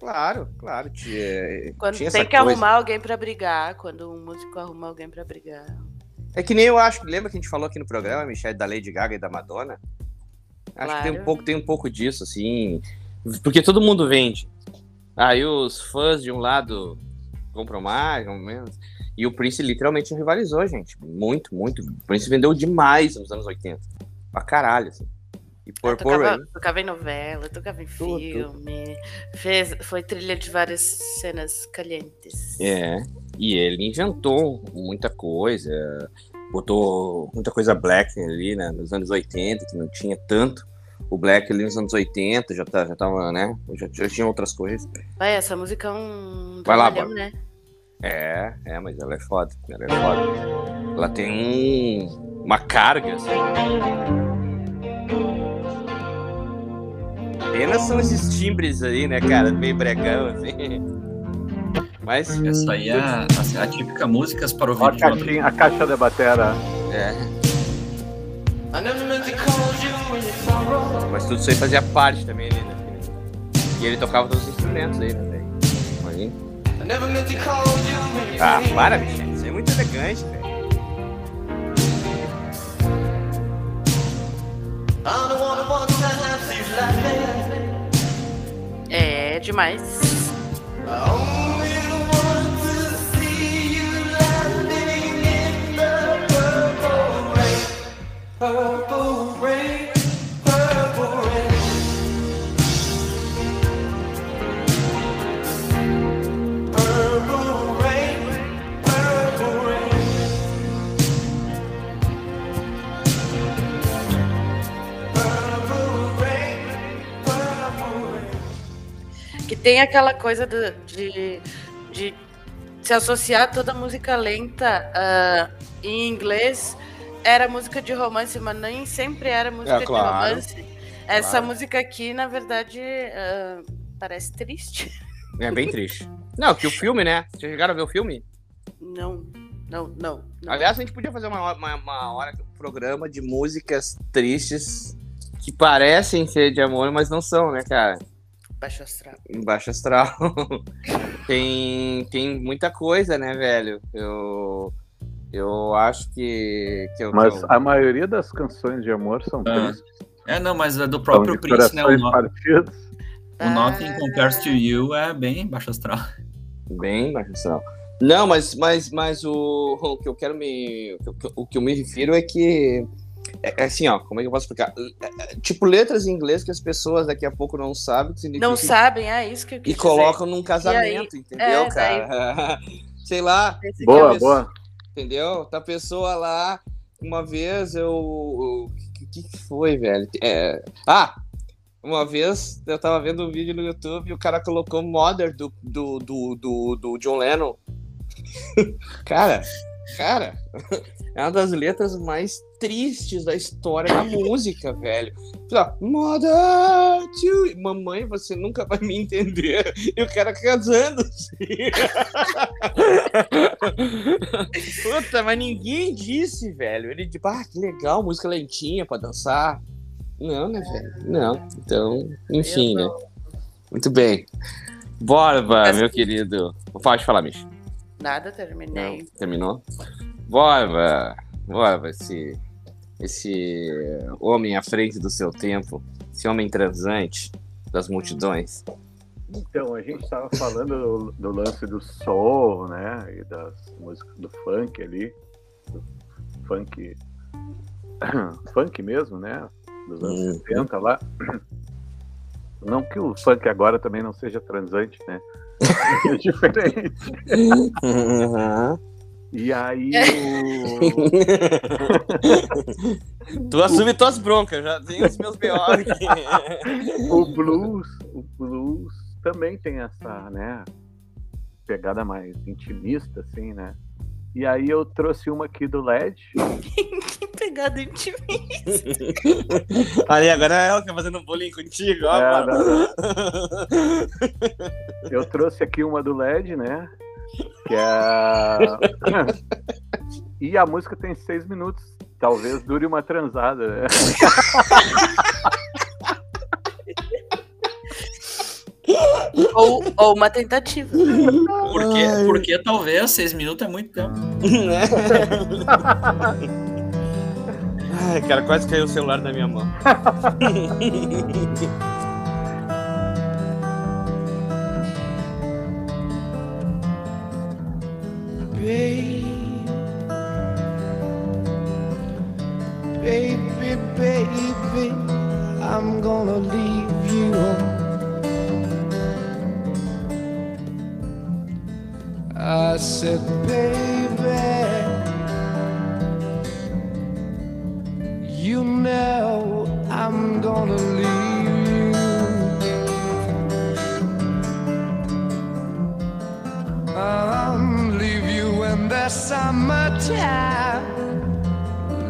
Claro, claro. Tinha, Quando tinha tem que coisa. arrumar alguém pra brigar, quando um músico arruma alguém pra brigar. É que nem eu acho. Lembra que a gente falou aqui no programa, Michelle, da Lady Gaga e da Madonna? Acho que tem um, Claro. pouco, tem um pouco disso, assim. Porque todo mundo vende. Aí os fãs de um lado compram mais, compram menos. E o Prince literalmente rivalizou, gente. Muito, muito. O Prince vendeu demais nos anos 80. Pra caralho, assim. E Eu Purple tocava, Rain. tocava em novela, tocava em Tudo, filme, fez, foi trilha de várias cenas calientes. É. E ele inventou muita coisa. Botou muita coisa black ali, né? Nos anos 80, que não tinha tanto. O black ali nos anos 80 já, tá, já tava, né? Já, já tinha outras coisas. Vai, essa música é um Vai lá, Bárbara. né? É, é, mas ela é foda. Ela é foda. Ela tem um, uma carga, assim. Apenas são esses timbres aí, né, cara? Meio bregão, assim. Mas. Essa aí é a, a- a típica músicas para a ouvir de madrugada. caixinha, a caixa da batera. É. Mas tudo isso aí fazia parte também ali, né? E ele tocava todos os instrumentos aí, né, velho? Aí. Ah, para, Michel. Isso é muito elegante, velho. Demais. Que tem aquela coisa do- de, de se associar toda música lenta ah, em inglês era música de romance, mas nem sempre era música É, claro. de romance. Essa Claro. música aqui, na verdade, ah, parece triste. É bem triste. Não, que o filme, né? Vocês chegaram a ver o filme? Não, não, não. não. Aliás, a gente podia fazer uma, uma, uma hora, um programa de músicas tristes que parecem ser de amor, mas não são, né, cara? Baixo astral. Em baixo astral. tem, tem muita coisa, né, velho? Eu, eu acho que. que eu, Mas que eu- a maioria das canções de amor são Ah, tristes. É, não, mas a do São próprio de Prince, né? O, no, partidos. o Nothing Compares to You é bem baixo astral. Bem baixo astral. Não, mas, mas, mas o, o que eu quero me. O que, o que eu me refiro é que. É, é assim, ó, como é que eu posso explicar? É, é, tipo, letras em inglês que as pessoas daqui a pouco não sabem, que significa Não sabem, é isso que eu quis e colocam num casamento, entendeu, é, cara? Sei lá, dizer. Boa, é boa. entendeu? Tá pessoa lá, uma vez eu. O que, que foi, velho? É, Ah! Uma vez eu tava vendo um vídeo no YouTube e o cara colocou Mother do, do, do, do, do John Lennon. cara, cara, é uma das letras mais tristes da história da música, velho. Mother, to... mamãe, você nunca vai me entender. E o cara casando assim. Puta, mas ninguém disse, velho. Ele tipo, ah, que legal, música lentinha pra dançar. Não, né, velho? Não. Então, enfim, né? Muito bem. Borba, meu querido. Pode falar, Micho. Nada, terminei. Não, terminou? Borba, Borba, esse, esse homem à frente do seu tempo, esse homem transante das multidões. Então, a gente estava falando do, do lance do soul, né? E das músicas do funk ali. Do funk. funk mesmo, né? Dos anos Uhum. 70 lá. Não que o funk agora também não seja transante, né? É diferente. Uhum. E aí o, Tu assume tuas broncas, já tenho os meus B.O. aqui. o blues, o blues também tem essa, né, pegada mais intimista, assim, né? E aí eu trouxe uma aqui do LED. Que pegada intimista. Ali, agora é ela que tá fazendo bullying contigo, ó. É, não, não. Eu trouxe aqui uma do LED, né? Que é. E a música tem seis minutos. Talvez dure uma transada. Né? Ou, ou uma tentativa. Porque, porque talvez seis minutos é muito tempo. Né? Ai, cara, quase caiu o celular da minha mão. Babe, baby, baby, I'm gonna leave you. I said, baby,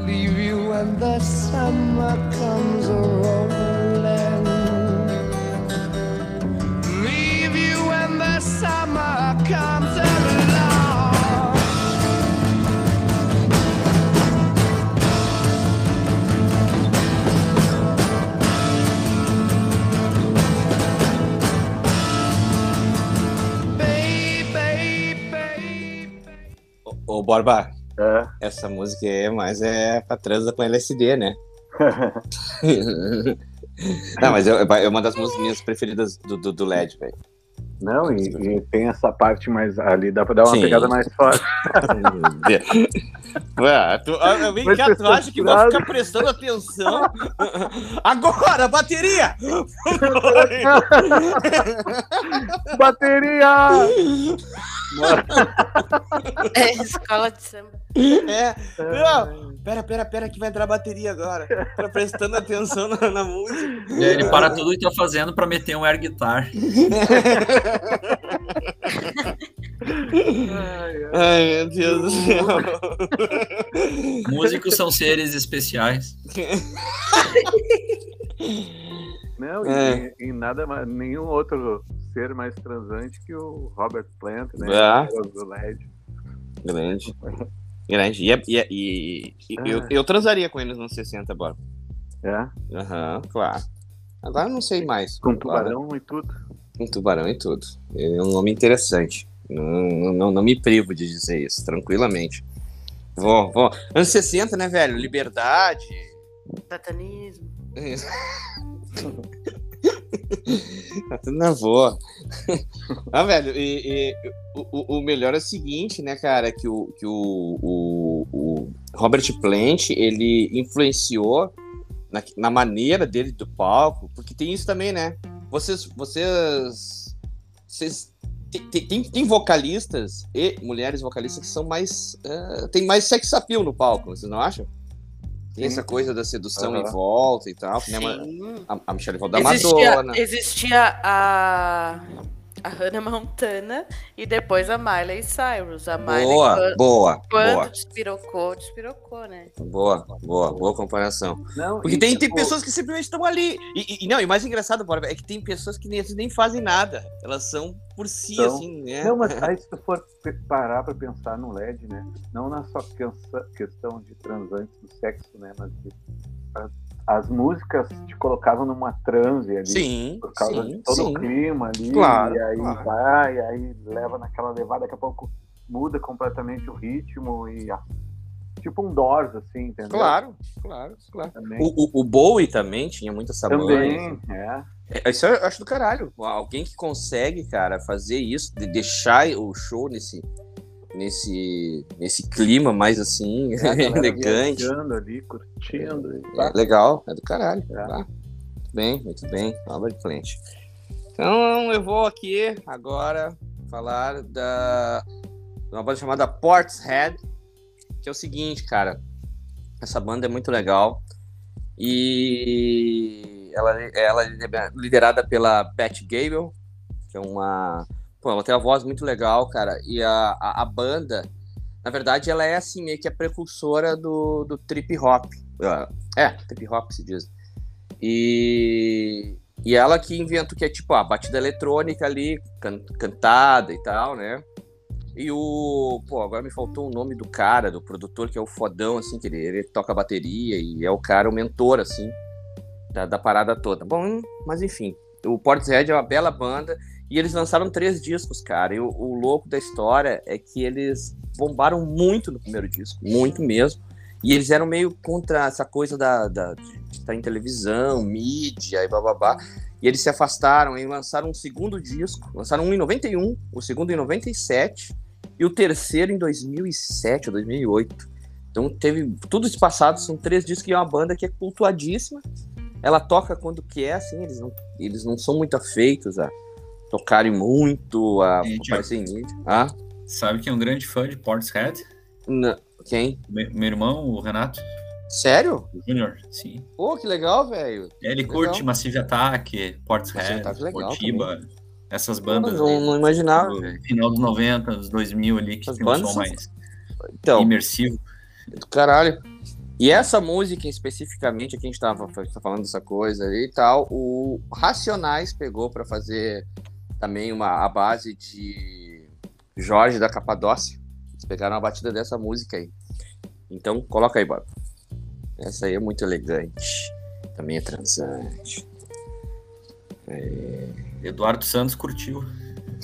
Leave you when the summer comes rolling. Leave you when the summer comes along. É. essa música é mais é pra transa com LSD, né? Não, mas é, é uma das músicas minhas preferidas do, do, do LED, velho. Não, e, e tem essa parte mais ali, dá pra dar uma Sim. pegada mais forte. Ué, tu, ah, vem Vai cá, tu acha que censurado. ficar prestando atenção? Agora, bateria! Bateria! É escola de samba. É, não, pera, pera, pera, que vai entrar a bateria agora. Tô prestando atenção na, na música. E Ele para tudo e tá fazendo pra meter um air guitar. Ai, meu Deus do céu. Músicos são seres especiais. Não, É. e, e nada mais, nenhum outro ser mais transante que o Robert Plant, né? Ah. Do LED. Grande. Grande. E, é- e, é- e- e eu, Ah. eu transaria com eles nos 60, bora. É, Aham, claro. Agora eu não sei mais. com Claro. tubarão e tudo. Um tubarão e tudo. É um nome interessante. Não, não, não me privo de dizer isso, tranquilamente. Vou, vou. Anos 60, né, velho? Liberdade. Satanismo. Tá tudo na boa. ah, velho, e, e o, o- o melhor é o seguinte, né, cara? Que o, que o, o, o Robert Plant, ele influenciou na, na maneira dele do palco, porque tem isso também, né? Vocês. Vocês. vocês tem, tem- tem, vocalistas e mulheres vocalistas que são mais. eh, tem mais sex appeal no palco, vocês não acham? Tem essa coisa da sedução Aham. em volta e tal, né? Sim. A, a Michelle Volta da Existia, Madonna. existia a, a Hannah Montana e depois a Miley Cyrus. A Miley, Boa, quando, boa, quando boa, despirocou, despirocou, né? boa, boa, boa comparação. Não, Porque tem, tem tipo, pessoas que simplesmente estão ali. E, e- não, e mais engraçado, Bora, é que tem pessoas que nem, nem fazem nada. Elas são por si, São. assim, né? Não, mas aí se tu for parar pra pensar no LED, né? Não na só questão de transantes do sexo, né? Mas de- as, as músicas te colocavam numa transe ali. Sim, Por causa sim, de todo sim. o clima ali. Claro, e aí claro. vai, e aí leva naquela levada, daqui a pouco muda completamente o ritmo e a- tipo um Doors, assim, entendeu? Claro, claro, claro. Também. O, o, o Bowie também tinha muita essa. Também, é. É, Isso eu acho do caralho. Alguém que consegue, cara, fazer isso, de deixar o show nesse, nesse, nesse clima mais assim, É, a galera elegante. ali, curtindo. e É tá. legal, é do caralho. É. Tá? Muito bem, muito bem. Albert Plant. Então eu vou aqui agora falar da de uma banda chamada Portishead, que é o seguinte, cara. Essa banda é muito legal. E ela, ela é liderada pela Beth Gable, que é uma. Pô, ela tem uma voz muito legal, cara. E a, a, a banda, na verdade, ela é assim, meio que a precursora do, do trip hop. É, trip hop se diz. E, e ela que inventa o que é tipo a batida eletrônica ali, can, cantada e tal, né? E o. Pô, agora me faltou o nome do cara, do produtor, que é o fodão, assim, que ele, ele toca bateria e é o cara, o mentor, assim, da, da parada toda. Bom, mas enfim, o Portishead é uma bela banda e eles lançaram três discos, cara. E o, o louco da história é que eles bombaram muito no primeiro disco, muito mesmo. E eles eram meio contra essa coisa da, da de estar em televisão, mídia e bababá. E eles se afastaram e lançaram um segundo disco. Lançaram um em 91, o segundo em 97 e o terceiro em 2007 ou 2008. Então teve tudo isso passado, são três discos e é uma banda que é cultuadíssima. Ela toca quando quer, assim, eles não, eles não são muito afeitos a tocarem muito, a Gente, aparecer em mídia. Ah, Sabe que é um grande fã de Portishead? não. quem? Me- Meu irmão, o Renato Sério? Júnior, sim. Pô, que legal, velho. Ele Legal. curte Massive Attack, Portishead, Attack é essas bandas Não, não imaginava, do final dos 90, dos 2000 ali, que As tem um som mais Então, imersivo. caralho. E essa música especificamente, aqui a gente tava, tá falando dessa coisa aí e tal, o Racionais pegou pra fazer também uma, a base de Jorge da Capadócia. Eles pegaram a batida dessa música aí. Então, coloca aí, Bob. Essa aí é muito elegante. Também é transante. Eduardo Santos curtiu.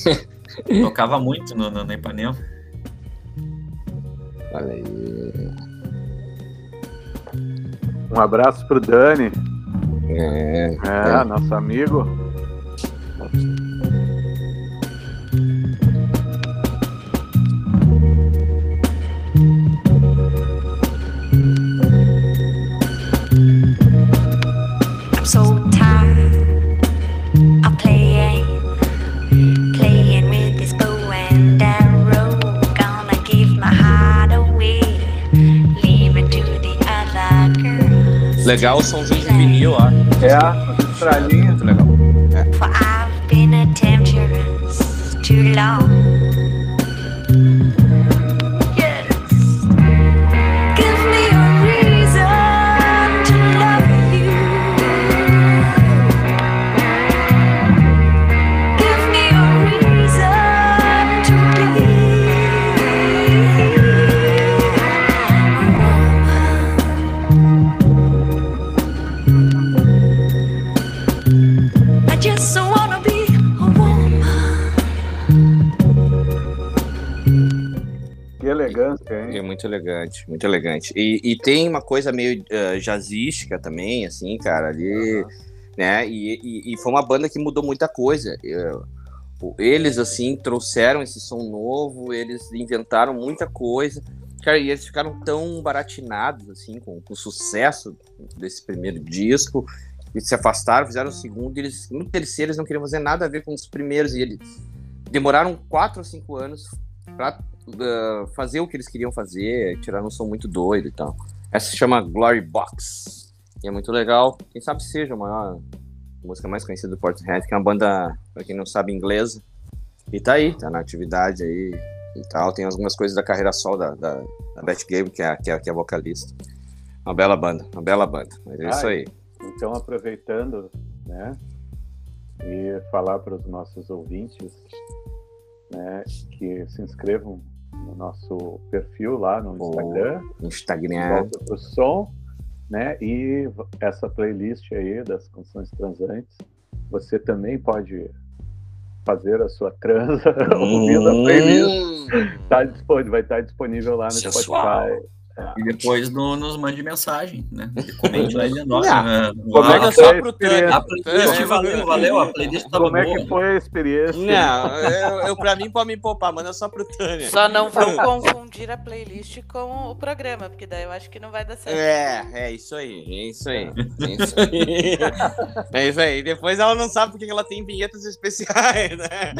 Tocava muito no, no, na Ipanema. Olha aí. Um abraço pro Dani, É, é, nosso amigo. Legal o somzinho de vinil, ó. É, estralinhos. Muito legal. For muito elegante, muito elegante. E, e tem uma coisa meio eh, jazzística também, assim, cara, ali, né? E, e, e foi uma banda que mudou muita coisa. Eu- eles, assim, trouxeram esse som novo, eles inventaram muita coisa. Cara, e eles ficaram tão baratinados, assim, com, com o sucesso desse primeiro disco. Eles se afastaram, fizeram o segundo, e eles, no terceiro eles não queriam fazer nada a ver com os primeiros, e eles demoraram quatro ou cinco anos pra uh, fazer o que eles queriam fazer, tirar um som muito doido e tal. Essa se chama Glory Box. E é muito legal. Quem sabe seja a maior a música mais conhecida do Portishead, que é uma banda, pra quem não sabe, inglesa. E tá aí, tá na atividade aí e tal. Tem algumas coisas da carreira solo da, da, da Beth Gabe, que é, que, é, que é vocalista. Uma bela banda, uma bela banda. Mas é isso Ai. aí. Então, aproveitando, né, e falar para os nossos ouvintes, né, que se inscrevam no nosso perfil lá no O Instagram, Instagram. Volta pro Som, né, e essa playlist aí das canções transantes, você também pode fazer a sua transa ouvindo a playlist. Hum, Tá disponível, vai estar disponível lá no Sensual. Spotify. E depois no- nos mande mensagem, né? Comente lá e dê nota. Não, né? Como é Manda que foi só a pro experiência? A playlist valeu, valeu. A playlist tava Como é que foi a experiência? Não, eu, eu, pra mim pode me poupar, manda só pro Tânia. Só não vão confundir a playlist com o programa, porque daí eu acho que não vai dar certo. É, é isso aí, é isso aí. É isso aí. É isso aí. Depois ela não sabe porque que ela tem vinhetas especiais, né?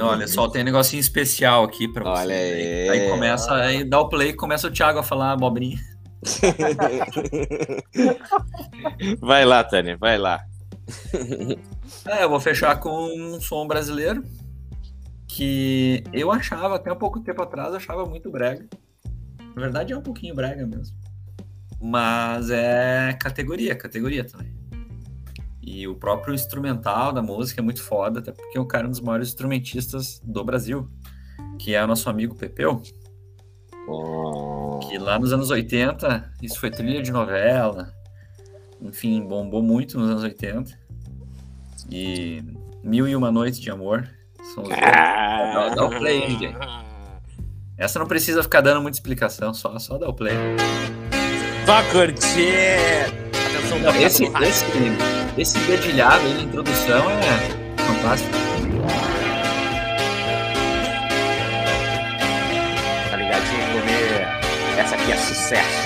Olha, só tem um negocinho especial aqui pra você. Olha aí. Aí começa, aí dá o play e começa o Thiago a falar abobrinha. Vai lá, Tânia, vai lá. É, eu vou fechar com um som brasileiro que eu achava, até um pouco tempo atrás, achava muito brega. Na verdade é um pouquinho brega mesmo. Mas é categoria, categoria também. E o próprio instrumental da música é muito foda, até porque é um cara um dos maiores instrumentistas do Brasil, que é o nosso amigo Pepeu. Que lá nos anos 80, isso foi trilha de novela, enfim, bombou muito nos anos 80. E Mil e Uma Noites de Amor são os dois. Dá, dá o play, hein, DJ. Essa não precisa ficar dando muita explicação, só, só dá o play. Só curtir! Atenção, Não, esse, rádio. esse, esse dedilhado aí na introdução é fantástico. Essa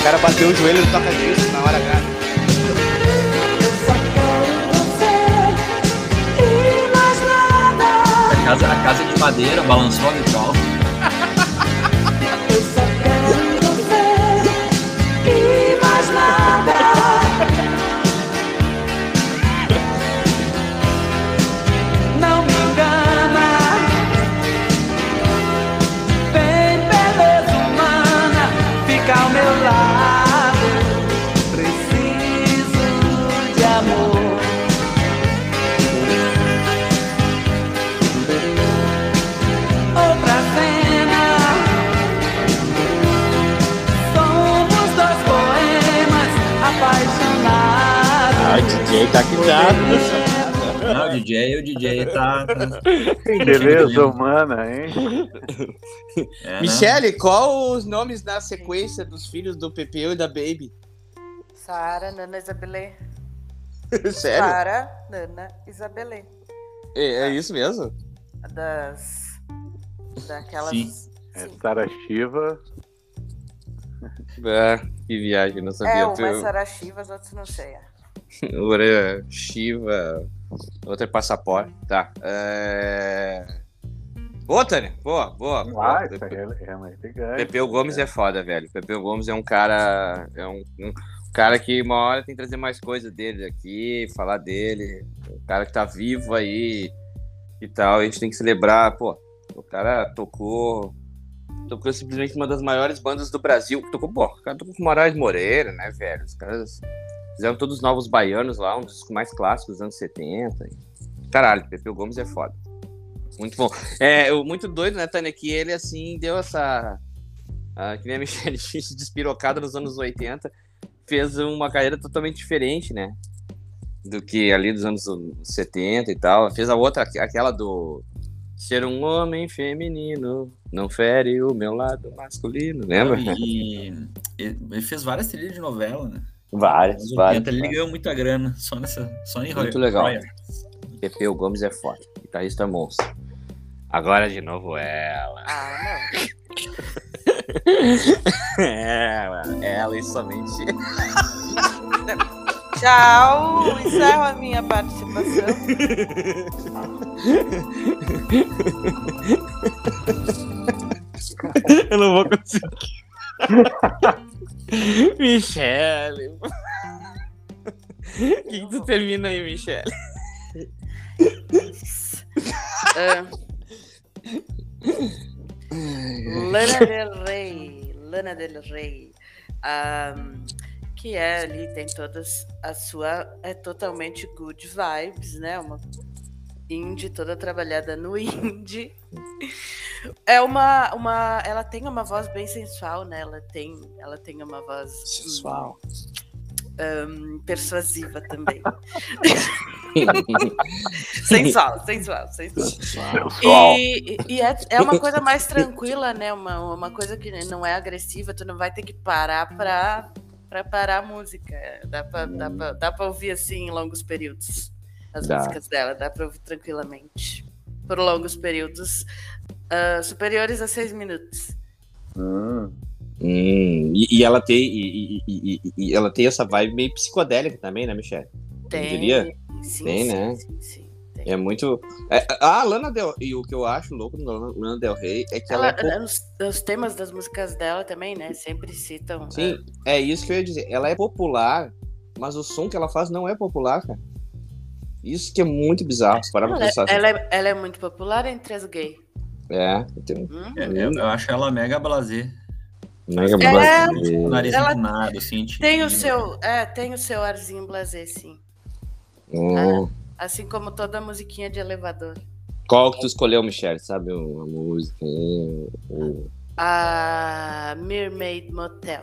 O cara bateu o joelho no toca-disco na hora e nada. A casa, a casa de madeira balançou a beleza humana, hein? é, né? Michele, qual os nomes na sequência dos filhos do Pepeu e da Baby? Sara, Nana, Isabelê. Sério? Sara, Nana, Isabelê. É, é isso mesmo? Das. Daquelas. Sim. É Sim. Sara Shiva. Ah, que viagem, não sabia. É, uma Tu- é Sara Chivas, outras não sei. é. Uma é Shiva, outra é passaporte. Tá. É... Boa, Tânia. Boa, boa. boa. Ah, aí é, é. Pepeu Gomes é foda, velho. Pepeu Gomes é um cara. É um, um cara que uma hora tem que trazer mais coisa dele aqui, falar dele. Um cara que tá vivo aí e tal. A gente tem que celebrar, pô. O cara tocou. Tocou simplesmente uma das maiores bandas do Brasil. Tocou, pô, o cara tocou com Moraes Moreira, né, velho? Os caras fizeram todos os novos baianos lá, um dos mais clássicos dos anos 70. Caralho, Pepeu Gomes é foda. Muito bom. É, muito doido, né, Tânia, que ele, assim, deu essa... que nem a Michelle disse, despirocada nos anos 80, fez uma carreira totalmente diferente, né? Do que ali dos anos 70 e tal. Fez a outra, aquela do... Ser um homem feminino não fere o meu lado masculino, lembra? E- ele fez várias trilhas de novela, né? Várias, Nos várias. 80 ele ganhou muita grana só nessa. Só em Muito roy- legal. royalties. Pepeu Gomes é foda. Guitarrista monstro. Agora de novo ela. Ah, ela, ela e somente. não. Tchau, encerro a minha participação. Eu não vou conseguir. Michele. O que, que tu termina aí, Michele? Ah, Lana Del Rey. Lana Del Rey. Ahm, que é ali, tem todas a sua. É totalmente good vibes, né? Uma indie toda trabalhada no indie. É uma, uma. Ela tem uma voz bem sensual, né? Ela tem, ela tem uma voz Sensual. hum, persuasiva também. sensual, sensual, sensual. E, e é, é uma coisa mais tranquila, né? Uma, uma coisa que não é agressiva, tu não vai ter que parar pra, pra parar a música. Dá pra, dá, pra, dá pra ouvir assim em longos períodos. As Dá. músicas dela, dá pra ouvir tranquilamente. Por longos períodos. ah, superiores a seis minutos. Hum, Hum, e, e ela tem e, e- e- ela tem essa vibe meio psicodélica também, né, Michelle? Tem. diria? Sim, Tem, sim, né? sim, sim, tem. É muito. É, a Lana Del e o que eu acho louco da Lana Del Rey é que ela, Ela, é. po- os, os temas das músicas dela também, né? Sempre citam. Sim, é isso que eu ia dizer. Ela é popular, mas o som que ela faz não é popular, cara. Isso que é muito bizarro. Pra Ela, pensar. assim. ela é, ela é muito popular entre as gays. É, tem Hum? É, eu, eu acho ela mega blasé. mega É, brasileiro. Nariz Ela empinado, assim. Tem o seu, é, tem o seu arzinho blasé, sim. Hum. Assim como toda musiquinha de elevador. Qual que tu escolheu, Michelle? Sabe uma música A Mermaid Motel.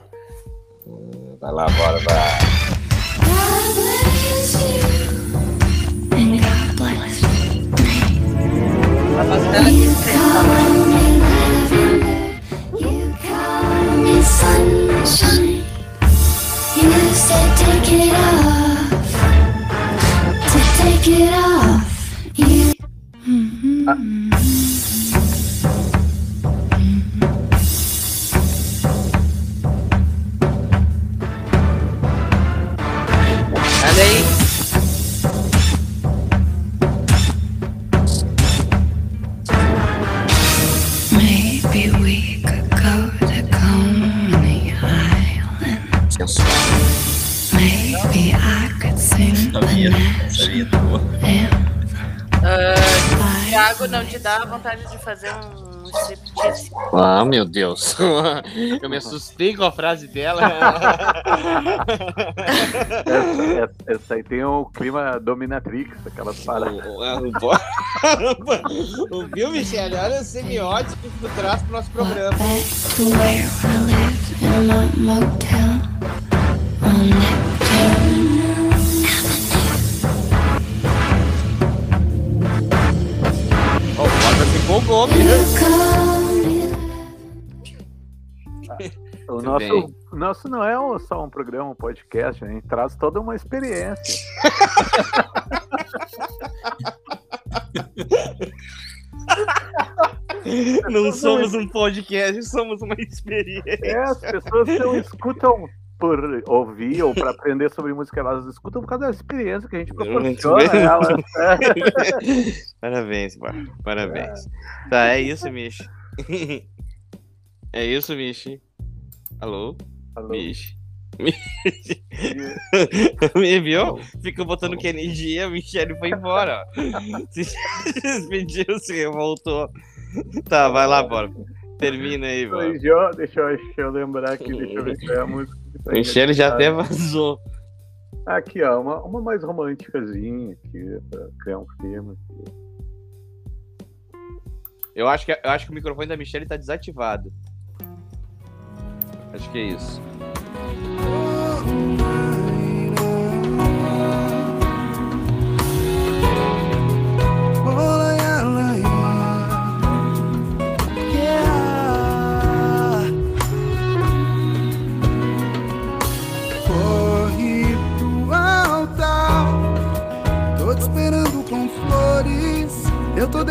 Vai lá, bora, vai. Vontade de fazer um striptease? Ah, meu Deus. Eu me assustei com a frase dela. essa, essa- essa aí tem o clima dominatrix, aquelas paradas. Viu, Michelle? Olha a semiótica que tu traz pro nosso programa. Back to where I lived in a motel on Neptune. Call me O nosso, bem. nosso não é só um programa, um podcast, a gente traz toda uma experiência. Não somos um podcast, somos uma experiência. É, as pessoas não escutam por ouvir ou para aprender sobre música, elas escutam por causa da experiência que a gente proporciona a elas. Parabéns, Bárbara. Parabéns. Tá, é isso, Michi. É isso, Michi. Alô? Alô? Michi. Michi. Me viu? Fica botando que energia, a Michelle foi embora. Se despediu, se revoltou. Tá, vai lá, bora. Termina aí, bora. Deixa eu, deixa, eu, lembrar aqui, deixa eu ver qual é a música. Que A Michelle já até vazou. Aqui, ó, uma, uma mais românticazinha aqui, pra criar um clima. Aqui. Eu acho que, eu acho que o microfone da Michelle tá desativado. Acho que é isso.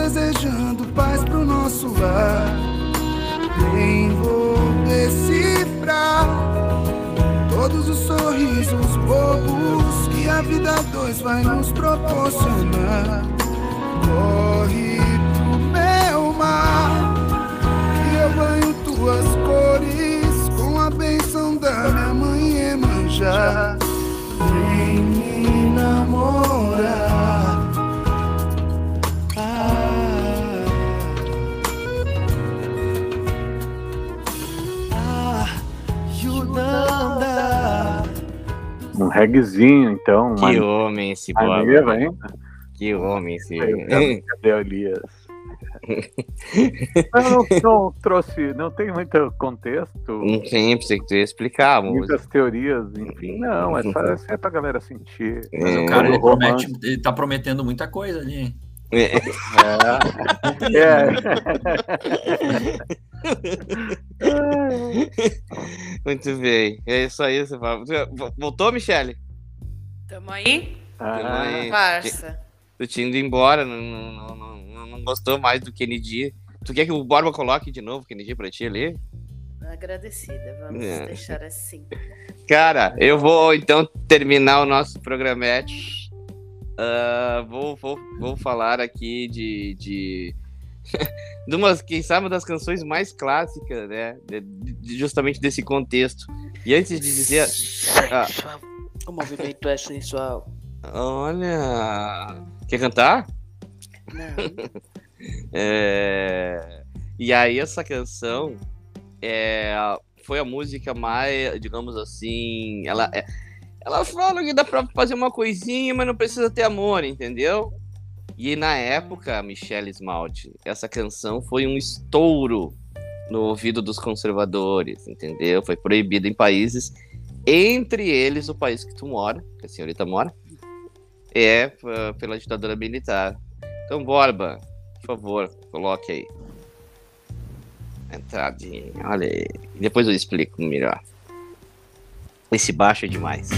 Desejando paz pro nosso lar. Nem vou decifrar todos os sorrisos bobos que a vida dois vai nos proporcionar. Corre pro meu mar. Que eu banho tuas cores com a benção da minha mãe Emanjá. Vem me namorar. Reguezinho, então. Que homem esse hein? Que homem esse. Cadê o Elias? Eu não, não trouxe, não tem muito contexto, Não tem, precisa que tu ia explicar muitas teorias, enfim. Não, é só é pra galera sentir. Mas É. o cara ele, promete, ele tá prometendo muita coisa ali. É. É. Muito bem. É isso aí, você fala. Voltou, Michele? Tamo aí? Ah, Tamo aí. Parça. Tu tinha ido embora, não, não, não, não, gostou mais do Kennedy. Tu quer que o Borba coloque de novo o Kennedy pra ti ali? Agradecida, vamos É. deixar assim. Cara, eu vou então terminar o nosso programete. Ah, vou, vou, vou falar aqui de. de... de umas, quem sabe, uma das canções mais clássicas, né? de- de- justamente desse contexto. E antes de dizer. Ah, O movimento é sensual. olha. Quer cantar? Não. É, E aí essa canção é... foi a música mais, digamos assim, ela é... ela fala que dá pra fazer uma coisinha, mas não precisa ter amor, entendeu? E na época, Michelle Esmalte, essa canção foi um estouro no ouvido dos conservadores, entendeu? Foi proibida em países, entre eles o país que tu mora, que a senhorita mora, é p- pela ditadura militar. Então, Borba, por favor, coloque aí. Entradinha, olha aí. Depois eu explico melhor. Esse baixo é demais.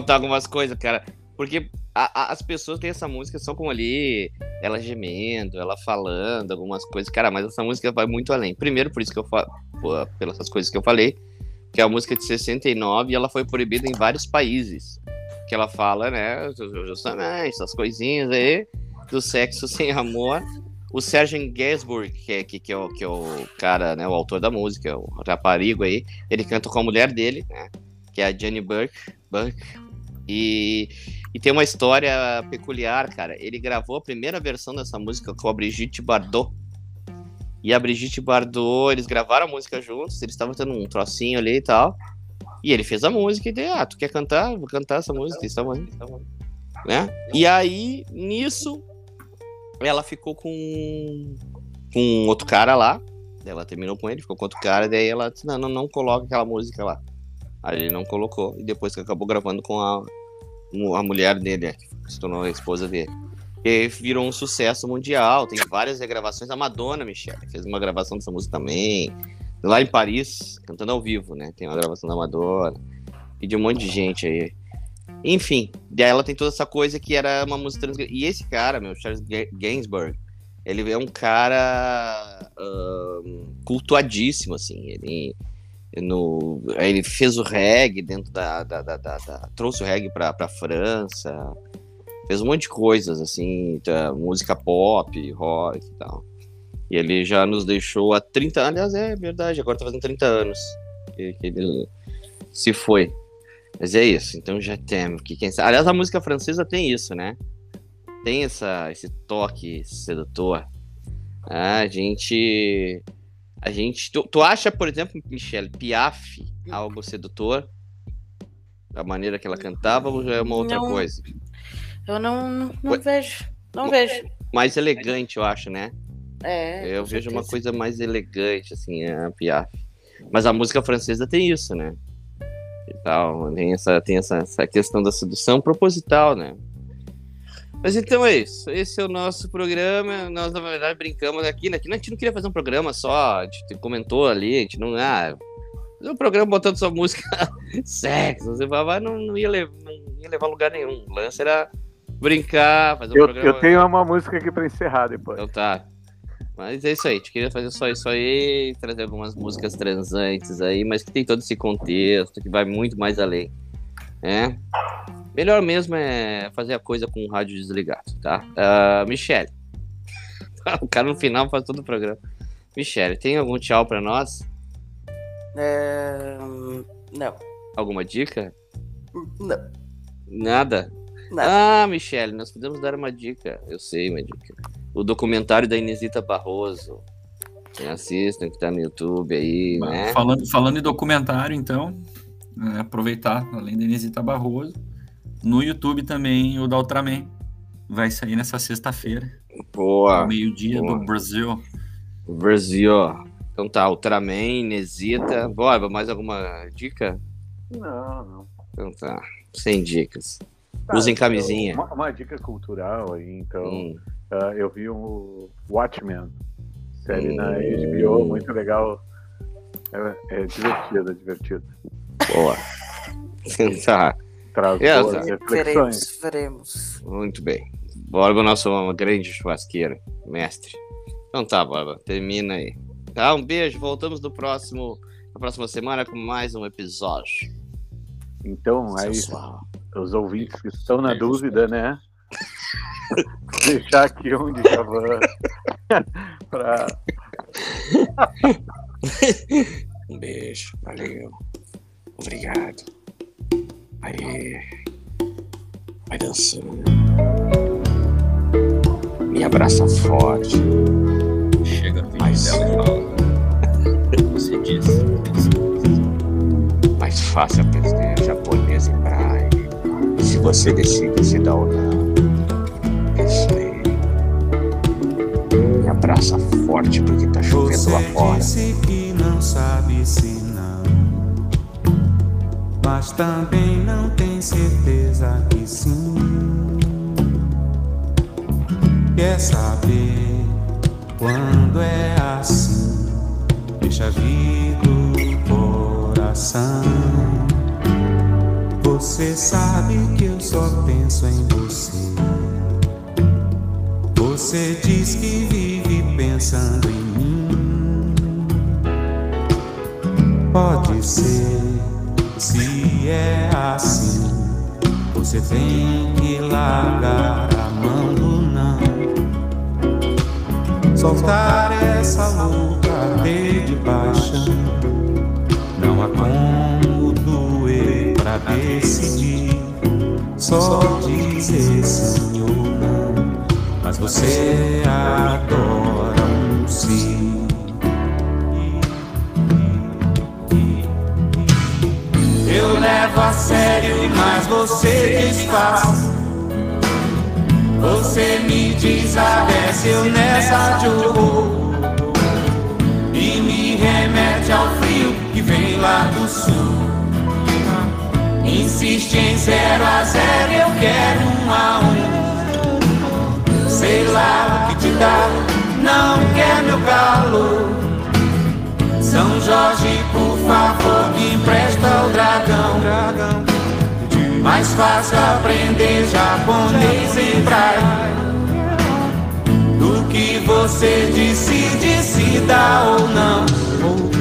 Contar algumas coisas, cara. Porque a- a- as pessoas têm essa música só com ali, ela gemendo, ela falando, algumas coisas. Cara, mas essa música vai muito além. Primeiro, por isso que eu falo, pelas coisas que eu falei, que é a música de 69 e ela foi proibida em vários países. Que ela fala, né, justamente essas coisinhas aí, do sexo sem amor. O Sergeant Gainsbourg, que é, que, que, é o, que é o cara, né, o autor da música, o raparigo aí, ele canta com a mulher dele, né, que é a Jenny Burke, Burke e, e tem uma história peculiar, cara. Ele gravou a primeira versão dessa música com a Brigitte Bardot. E a Brigitte Bardot, eles gravaram a música juntos, eles estavam tendo um trocinho ali e tal. E ele fez a música e deu, ah, tu quer cantar? Vou cantar essa música, isso, né? E aí, nisso, ela ficou com, com outro cara lá. Ela terminou com ele, ficou com outro cara, daí ela disse, não, não, não coloca aquela música lá. Aí ele não colocou, e depois que acabou gravando com a, a mulher dele, que se tornou a esposa dele. E virou um sucesso mundial, tem várias regravações. A Madonna, Michelle, fez uma gravação dessa música também. Lá em Paris, cantando ao vivo, né? Tem uma gravação da Madonna. E de um monte de gente aí. Enfim, e aí ela tem toda essa coisa que era uma música. E esse cara, meu, Charles Ga- Gainsbourg, ele é um cara ahn, cultuadíssimo, assim. Ele, no, ele fez o reggae dentro da, da, da- da- trouxe o reggae pra, pra França, fez um monte de coisas, assim, tá, música pop, rock e tal. E ele já nos deixou há 30 anos, aliás, é verdade, agora tá fazendo 30 anos que, que ele se foi. Mas é isso, então já temos que quem sabe. Aliás, a música francesa tem isso, né? Tem essa, esse toque sedutor. A gente. A gente. Tu, tu acha, por exemplo, Michelle, Piaf algo sedutor? Da maneira que ela cantava ou já é uma outra Não. coisa? Eu não, não, vejo. Não vejo. Mais elegante, eu acho, né? É. Eu vejo uma certeza. coisa mais elegante, assim, a Piaf. Mas a música francesa tem isso, né? tal. Tem essa, tem essa, essa questão da sedução proposital, né? Mas então é isso. Esse é o nosso programa. Nós, na verdade, brincamos aqui. Né? Que a gente não queria fazer um programa só. A gente comentou ali, a gente não. Ah, fazer um programa botando só música sexo. Você vai, não, não, ia levar, não ia levar lugar nenhum. O lance era brincar, fazer um Eu, programa. eu tenho uma música aqui pra encerrar depois. Então tá. Mas é isso aí, a gente queria fazer só isso aí, trazer algumas músicas transantes aí, mas que tem todo esse contexto, que vai muito mais além. É. Melhor mesmo é fazer a coisa com o rádio desligado, tá? Ah, Michele. o cara no final faz todo o programa. Michele, tem algum tchau pra nós? É, Não. Alguma dica? Não. Nada? Nada. Ah, Michele, nós podemos dar uma dica. Eu sei uma dica. O documentário da Inesita Barroso. Quem assistam, que tá no YouTube aí, né? Falando, falando em documentário, então, é, aproveitar, além da Inesita Barroso, no YouTube também o da Ultraman. Vai sair nessa sexta-feira, Boa. meio-dia do Brasil. Brasil. Então tá, Ultraman, Inesita. Borba, mais alguma dica? Não, não. Então tá, sem dicas. Tá, Usem então, camisinha. Uma, uma dica cultural aí, então. Hum. ah, eu vi um Watchmen, série Hum. na HBO, muito legal. É, é divertido, é divertido. Boa. tá, Traz É, boas reflexões. Veremos, veremos. muito bem. Borba, nosso grande churrasqueiro, mestre. Então tá, Borba, termina aí. Tá, um beijo, voltamos no próximo, na próxima semana com mais um episódio. Então, aí, Sensual. os ouvintes que estão na Aí, dúvida, né? Deixar aqui um de Javan para Um beijo, valeu. Obrigado. Aí. Vai dançando. Me abraça forte. Chega no vídeo Mas- dela e fala. Você disse. Mais fácil aprender japonês em braille. E se você decide se dá ou não. É isso aí. Me abraça forte porque tá chovendo lá fora. Também não tem certeza que sim. Quer saber quando é assim? Deixa vir do coração. Você sabe que eu só penso em você. Você diz que vive pensando em mim. Pode ser, se é assim, você tem que largar a mão do não. Soltar essa louca arder de paixão. Não há como doer pra decidir. Só dizer sim ou não. Mas você adora Eu levo a sério, mas você desfaz. Você me desabece, nessa de horror. E me remete ao frio que vem lá do sul. Insiste em zero a zero, eu quero um a um. Sei lá o que te dá, não quer meu calor. São Jorge, favor, me empresta o dragão. Mais fácil aprender japonês em braille do que você decide se dá ou não.